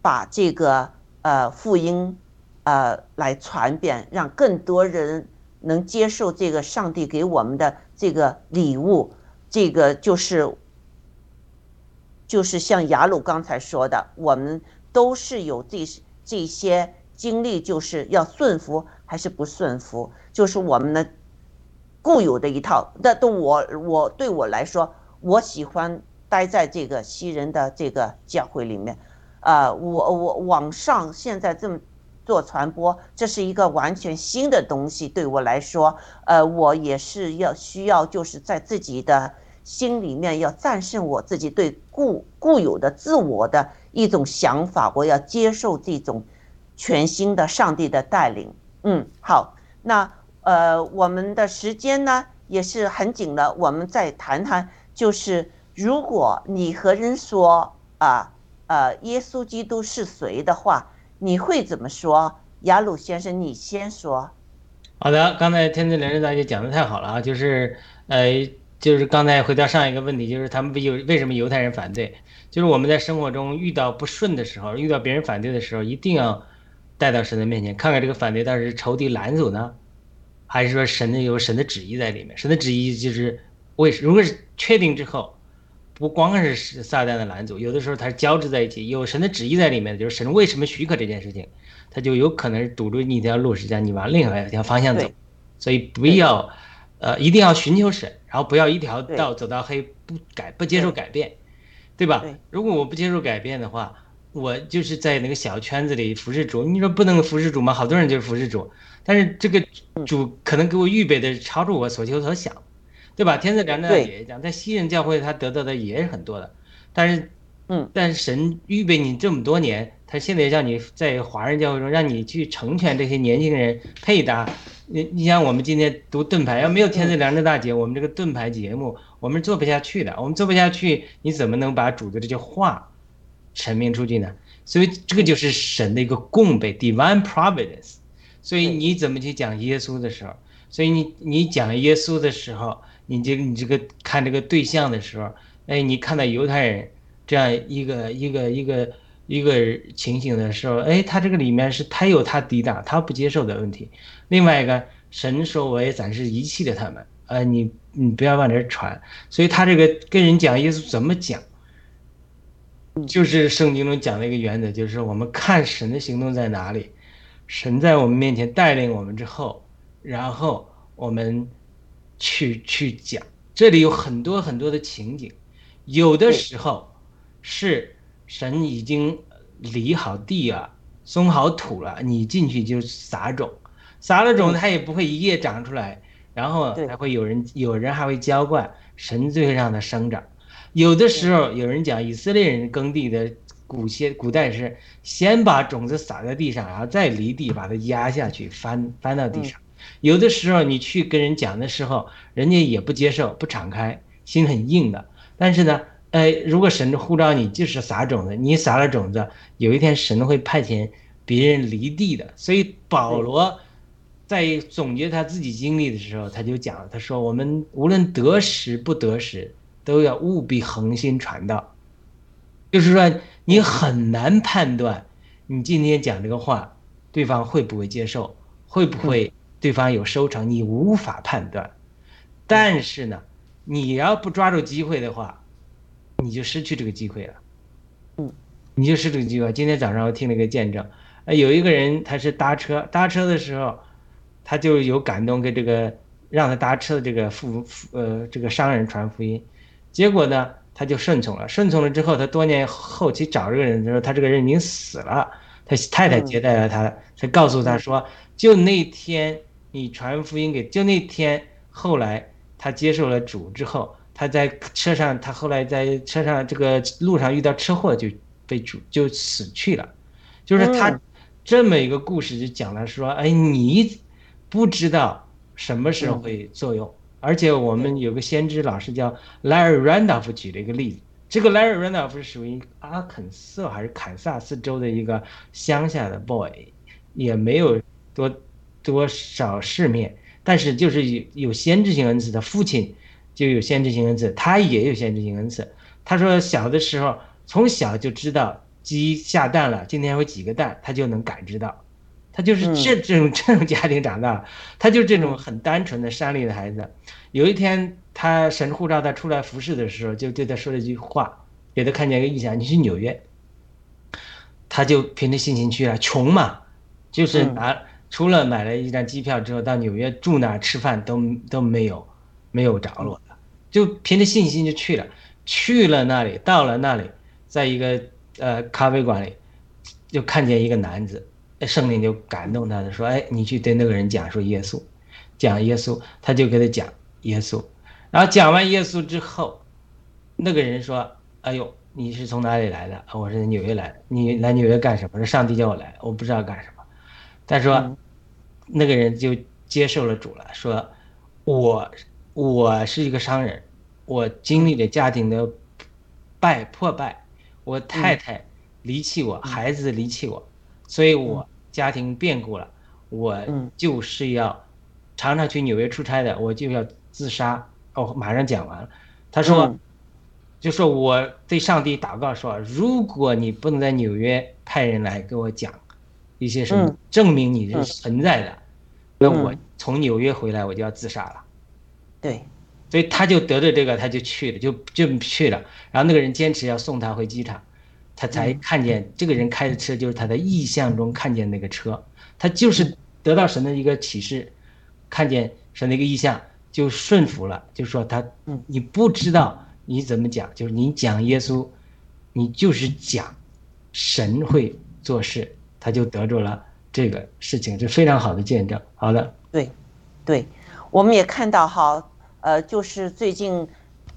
把这个呃福音呃来传遍，让更多人能接受这个上帝给我们的这个礼物。这个就是就是像雅鲁刚才说的，我们都是有这这些经历，就是要顺服还是不顺服，就是我们的。固有的一套，那都我我对我来说，我喜欢待在这个西人的这个教会里面，啊，我我网上现在这么做传播，这是一个完全新的东西，对我来说，呃，我也是要需要就是在自己的心里面要战胜我自己对固固有的自我的一种想法，我要接受这种全新的上帝的带领。嗯，好，那。呃，我们的时间呢也是很紧了，我们再谈谈，就是如果你和人说啊，呃，耶稣基督是谁的话，你会怎么说？雅鲁先生，你先说。好的，刚才天赐良人大姐讲的太好了啊，就是呃，就是刚才回答上一个问题，就是他们为为什么犹太人反对？就是我们在生活中遇到不顺的时候，遇到别人反对的时候，一定要带到神的面前，看看这个反对到底是仇敌拦阻呢？还是说神的有神的旨意在里面？神的旨意就是为如果是确定之后，不光是撒旦的拦阻，有的时候它是交织在一起。有神的旨意在里面，就是神为什么许可这件事情，它就有可能是堵住你一条路，实际上你往另外一条方向走。所以不要，呃，一定要寻求神，然后不要一条道走到黑，不改不接受改变，对吧？如果我不接受改变的话，我就是在那个小圈子里服侍主。你说不能服侍主吗？好多人就是服侍主。但是这个主可能给我预备的超出我所求所想，对吧？天赐良知也讲，在西人教会他得到的也是很多的，但是，嗯，但是神预备你这么多年，他现在让你在华人教会中让你去成全这些年轻人配搭。你你像我们今天读盾牌，要没有天赐良知大姐，我们这个盾牌节目我们做不下去的，我们做不下去，你怎么能把主的这些话阐明出去呢？所以这个就是神的一个供备，divine providence。所以你怎么去讲耶稣的时候，所以你你讲耶稣的时候，你这你这个看这个对象的时候，哎，你看到犹太人这样一个一个一个一个情形的时候，哎，他这个里面是他有他抵挡他不接受的问题。另外一个，神说我也暂时遗弃了他们，呃，你你不要往这传。所以他这个跟人讲耶稣怎么讲，就是圣经中讲的一个原则，就是我们看神的行动在哪里，神在我们面前带领我们之后，然后我们去去讲。这里有很多很多的情景，有的时候是神已经犁好地了，松好土了，你进去就撒种，撒了种它也不会一夜长出来，然后还会有人有人还会浇灌，神就会让它生长。有的时候有人讲以色列人耕地的古先古代是先把种子撒在地上，然后再犁地把它压下去翻翻到地上。有的时候你去跟人讲的时候，人家也不接受，不敞开，心很硬的。但是呢，呃，如果神呼召你就是撒种子，你撒了种子，有一天神会派遣别人犁地的。所以保罗在总结他自己经历的时候，他就讲，他说我们无论得时不得时，都要务必恒心传道。就是说，你很难判断你今天讲这个话，对方会不会接受，会不会。对方有收成，你无法判断。但是呢，你要不抓住机会的话，你就失去这个机会了。嗯，你就失去这个机会。今天早上我听了一个见证，呃，有一个人他是搭车，搭车的时候，他就有感动给这个让他搭车的这个富呃这个商人传福音，结果呢，他就顺从了。顺从了之后，他多年后期找这个人的时候，他这个人已经死了，他太太接待了他，才告诉他说，就那天。你传福音给，就那天后来他接受了主之后，他在车上，他后来在车上这个路上遇到车祸，就被主就死去了。就是他这么一个故事就讲了说，哎，你不知道什么时候会作用。而且我们有个先知老师叫 Larry Randolph 举了一个例子，这个 Larry Randolph 是属于阿肯色还是堪萨斯州的一个乡下的 boy，也没有多。多少世面，但是就是有有先知性恩赐他父亲，就有先知性恩赐，他也有先知性恩赐。他说小的时候从小就知道鸡下蛋了，今天有几个蛋，他就能感知到。他就是这这种这种家庭长大，他就是这种很单纯的山里的孩子。有一天他神护照他出来服侍的时候，就对他说了一句话，给他看见一个印象，你去纽约。他就凭着信心去了，穷嘛，就是拿。除了买了一张机票之后到纽约住那吃饭都都没有，没有着落的，就凭着信心就去了，去了那里，到了那里，在一个呃咖啡馆里，就看见一个男子，圣灵就感动他的说，哎，你去对那个人讲说耶稣，讲耶稣，他就给他讲耶稣，然后讲完耶稣之后，那个人说，哎呦，你是从哪里来的？我是纽约来的，你来纽约干什么？说上帝叫我来，我不知道干什么，他说。那个人就接受了主了，说：“我我是一个商人，我经历了家庭的败破败，我太太离弃我，孩子离弃我，所以我家庭变故了，我就是要常常去纽约出差的，我就要自杀。”哦，马上讲完了，他说：“就说我对上帝祷告说，如果你不能在纽约派人来给我讲一些什么证明你是存在的。”那我从纽约回来，我就要自杀了。对，所以他就得罪这个，他就去了，就就去了。然后那个人坚持要送他回机场，他才看见这个人开的车就是他的意象中看见那个车。他就是得到神的一个启示，看见神的一个意象，就顺服了。就说他，你不知道你怎么讲，就是你讲耶稣，你就是讲神会做事，他就得着了。这个事情是非常好的见证。好的，对，对，我们也看到哈，呃，就是最近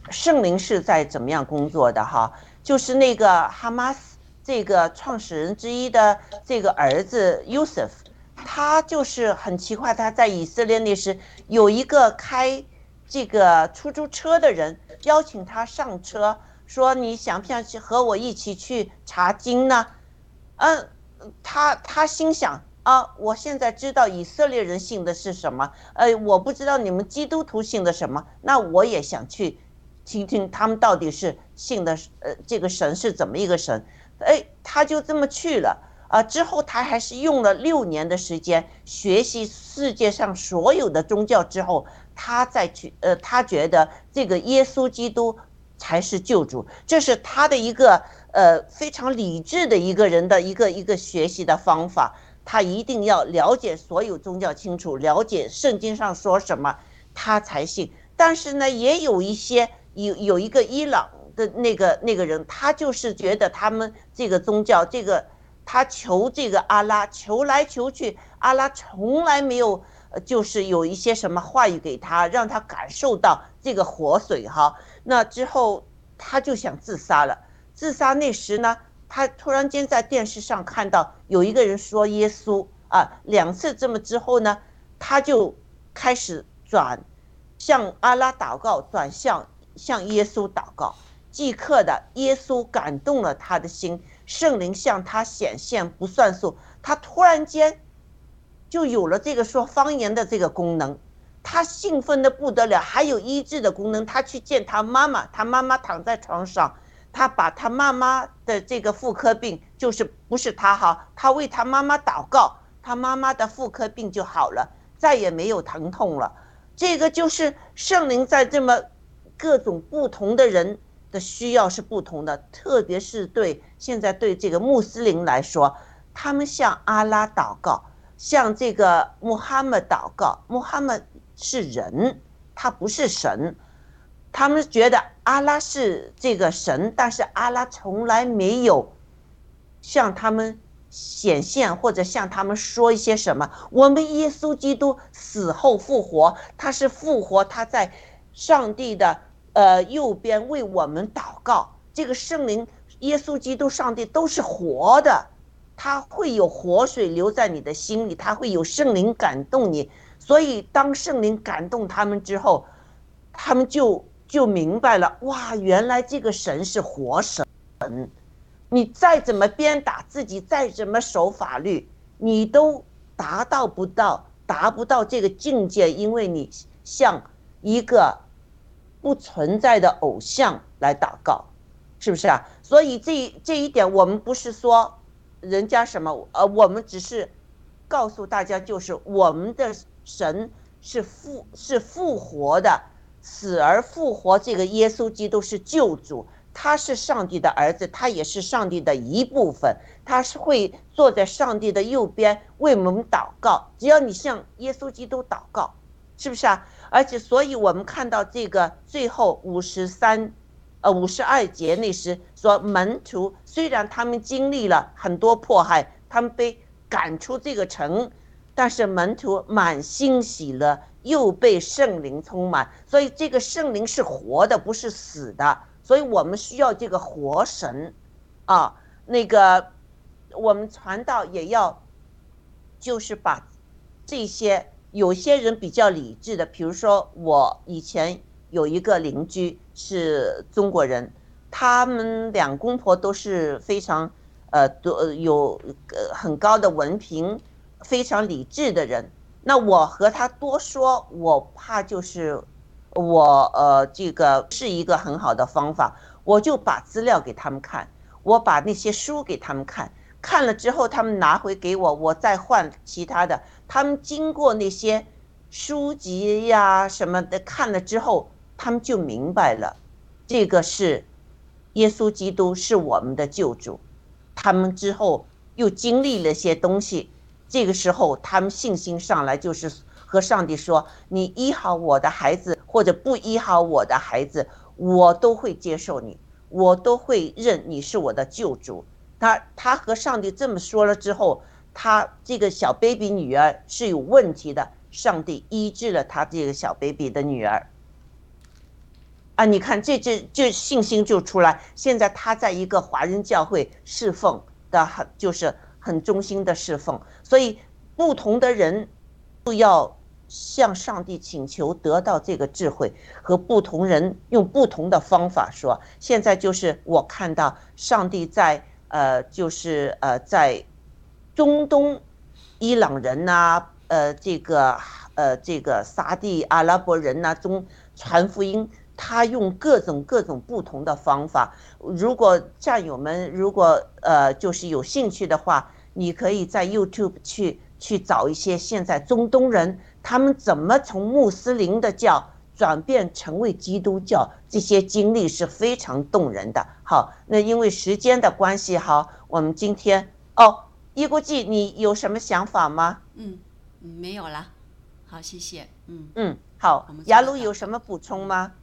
圣灵是在怎么样工作的哈，就是那个哈马斯这个创始人之一的这个儿子 Yusuf，他就是很奇怪，他在以色列那时有一个开这个出租车的人邀请他上车，说你想不想去和我一起去查经呢？嗯。他他心想啊，我现在知道以色列人信的是什么，呃，我不知道你们基督徒信的什么，那我也想去听听他们到底是信的呃这个神是怎么一个神，哎，他就这么去了啊。之后他还是用了六年的时间学习世界上所有的宗教之后，他再去呃，他觉得这个耶稣基督才是救主，这是他的一个。呃非常理智的一个人的一个一个学习的方法。他一定要了解所有宗教清楚，了解圣经上说什么，他才信。但是呢，也有一些有有一个伊朗的那个那个人，他就是觉得他们这个宗教，这个他求这个阿拉，求来求去，阿拉从来没有，就是有一些什么话语给他，让他感受到这个活水哈。那之后他就想自杀了。自杀那时呢？他突然间在电视上看到有一个人说耶稣啊，两次这么之后呢，他就开始转向阿拉祷告，转向向耶稣祷告。即刻的，耶稣感动了他的心，圣灵向他显现不算数，他突然间就有了这个说方言的这个功能，他兴奋的不得了，还有医治的功能。他去见他妈妈，他妈妈躺在床上。他把他妈妈的这个妇科病，就是不是他哈，他为他妈妈祷告，他妈妈的妇科病就好了，再也没有疼痛了。这个就是圣灵在这么各种不同的人的需要是不同的，特别是对现在对这个穆斯林来说，他们向阿拉祷告，向这个穆罕默祷告，穆罕默是人，他不是神。他们觉得阿拉是这个神，但是阿拉从来没有向他们显现，或者向他们说一些什么。我们耶稣基督死后复活，他是复活，他在上帝的呃右边为我们祷告。这个圣灵，耶稣基督、上帝都是活的，他会有活水流在你的心里，他会有圣灵感动你。所以当圣灵感动他们之后，他们就。就明白了哇，原来这个神是活神。你再怎么鞭打自己，再怎么守法律，你都达到不到，达不到这个境界，因为你像一个不存在的偶像来祷告，是不是啊？所以这这一点，我们不是说人家什么，呃，我们只是告诉大家，就是我们的神是复是复活的。死而复活，这个耶稣基督是救主，他是上帝的儿子，他也是上帝的一部分，他是会坐在上帝的右边为我们祷告。只要你向耶稣基督祷告，是不是啊？而且，所以我们看到这个最后五十三，呃，五十二节那时说，门徒虽然他们经历了很多迫害，他们被赶出这个城，但是门徒满心喜乐。又被圣灵充满，所以这个圣灵是活的，不是死的。所以我们需要这个活神，啊，那个我们传道也要，就是把这些有些人比较理智的，比如说我以前有一个邻居是中国人，他们两公婆都是非常呃多有呃很高的文凭，非常理智的人。那我和他多说，我怕就是我呃，这个是一个很好的方法。我就把资料给他们看，我把那些书给他们看，看了之后他们拿回给我，我再换其他的。他们经过那些书籍呀什么的看了之后，他们就明白了，这个是耶稣基督是我们的救主。他们之后又经历了些东西。这个时候，他们信心上来，就是和上帝说：“你医好我的孩子，或者不医好我的孩子，我都会接受你，我都会认你是我的救主。”他他和上帝这么说了之后，他这个小 baby 女儿是有问题的，上帝医治了他这个小 baby 的女儿。啊，你看这这这信心就出来。现在他在一个华人教会侍奉的很，就是。很忠心的侍奉，所以不同的人都要向上帝请求得到这个智慧，和不同人用不同的方法说。现在就是我看到上帝在呃，就是呃，在中东伊朗人呐，呃，这个呃，这个沙地阿拉伯人呐中传福音，他用各种各种不同的方法。如果战友们如果呃，就是有兴趣的话。你可以在 YouTube 去去找一些现在中东人，他们怎么从穆斯林的教转变成为基督教，这些经历是非常动人的。好，那因为时间的关系，好，我们今天哦，一国际，你有什么想法吗？嗯，嗯没有了。好，谢谢。嗯嗯，好我们，雅鲁有什么补充吗？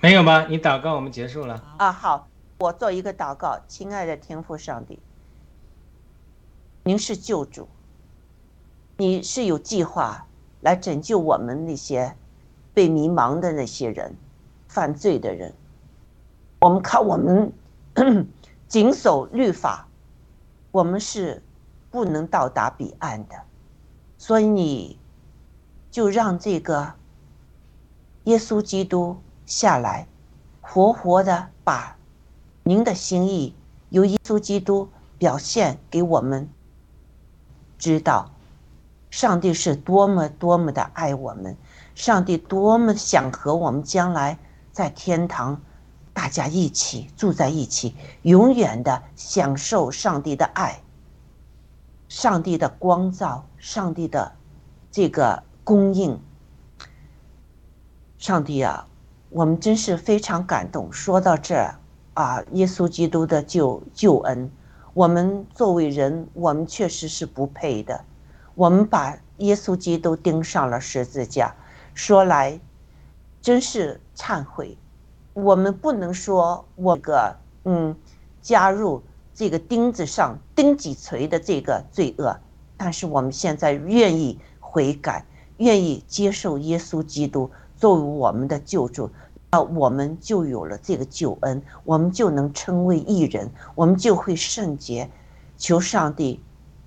没有吗？你祷告，我们结束了。啊，好，我做一个祷告，亲爱的天父上帝，您是救主，你是有计划来拯救我们那些被迷茫的那些人、犯罪的人。我们靠我们 谨守律法，我们是不能到达彼岸的，所以你就让这个耶稣基督下来。活活的把您的心意由耶稣基督表现给我们知道，上帝是多么多么的爱我们，上帝多么想和我们将来在天堂大家一起住在一起，永远的享受上帝的爱，上帝的光照，上帝的这个供应。上帝啊，我们真是非常感动。说到这儿啊，耶稣基督的救救恩，我们作为人，我们确实是不配的。我们把耶稣基督钉上了十字架，说来真是忏悔。我们不能说我个嗯加入这个钉子上钉几锤的这个罪恶，但是我们现在愿意悔改，愿意接受耶稣基督作为我们的救主，那我们就有了这个救恩，我们就能称为义人，我们就会圣洁。求上帝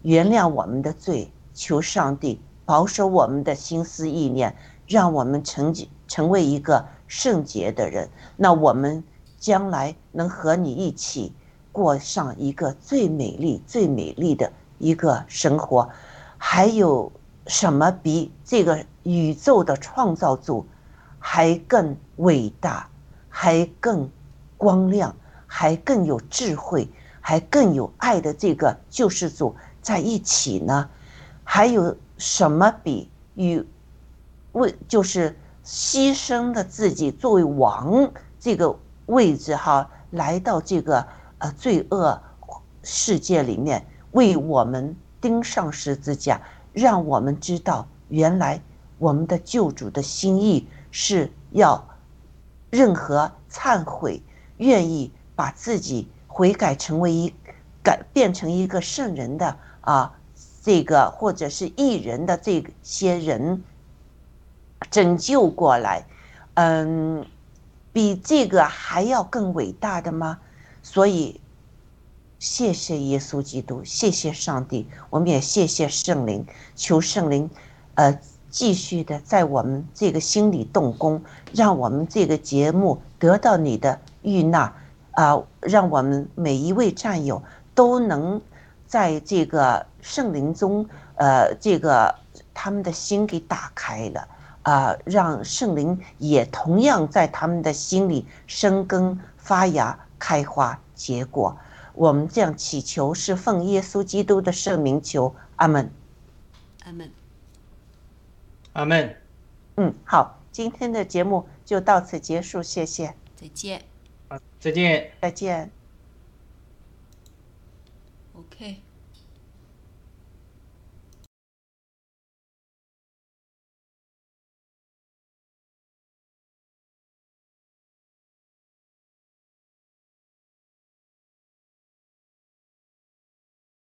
原谅我们的罪，求上帝保守我们的心思意念，让我们成成为一个圣洁的人。那我们将来能和你一起过上一个最美丽、最美丽的一个生活。还有什么比这个宇宙的创造主还更伟大，还更光亮，还更有智慧，还更有爱的这个救世主在一起呢？还有什么比与为就是牺牲了自己作为王这个位置哈，来到这个呃罪恶世界里面，为我们钉上十字架，让我们知道原来我们的救主的心意是要任何忏悔，愿意把自己悔改成为一改变成一个圣人的啊，这个或者是艺人的这些人拯救过来，嗯，比这个还要更伟大的吗？所以，谢谢耶稣基督，谢谢上帝，我们也谢谢圣灵，求圣灵，呃，继续的在我们这个心里动工，让我们这个节目得到你的悦纳，啊、让我们每一位战友都能在这个圣灵中，呃，这个他们的心给打开了。啊、让圣灵也同样在他们的心里生根发芽、开花结果。我们这样祈求，是奉耶稣基督的圣名求，阿门。阿门。阿门。嗯，好，今天的节目就到此结束，谢谢，再见。再见。再见。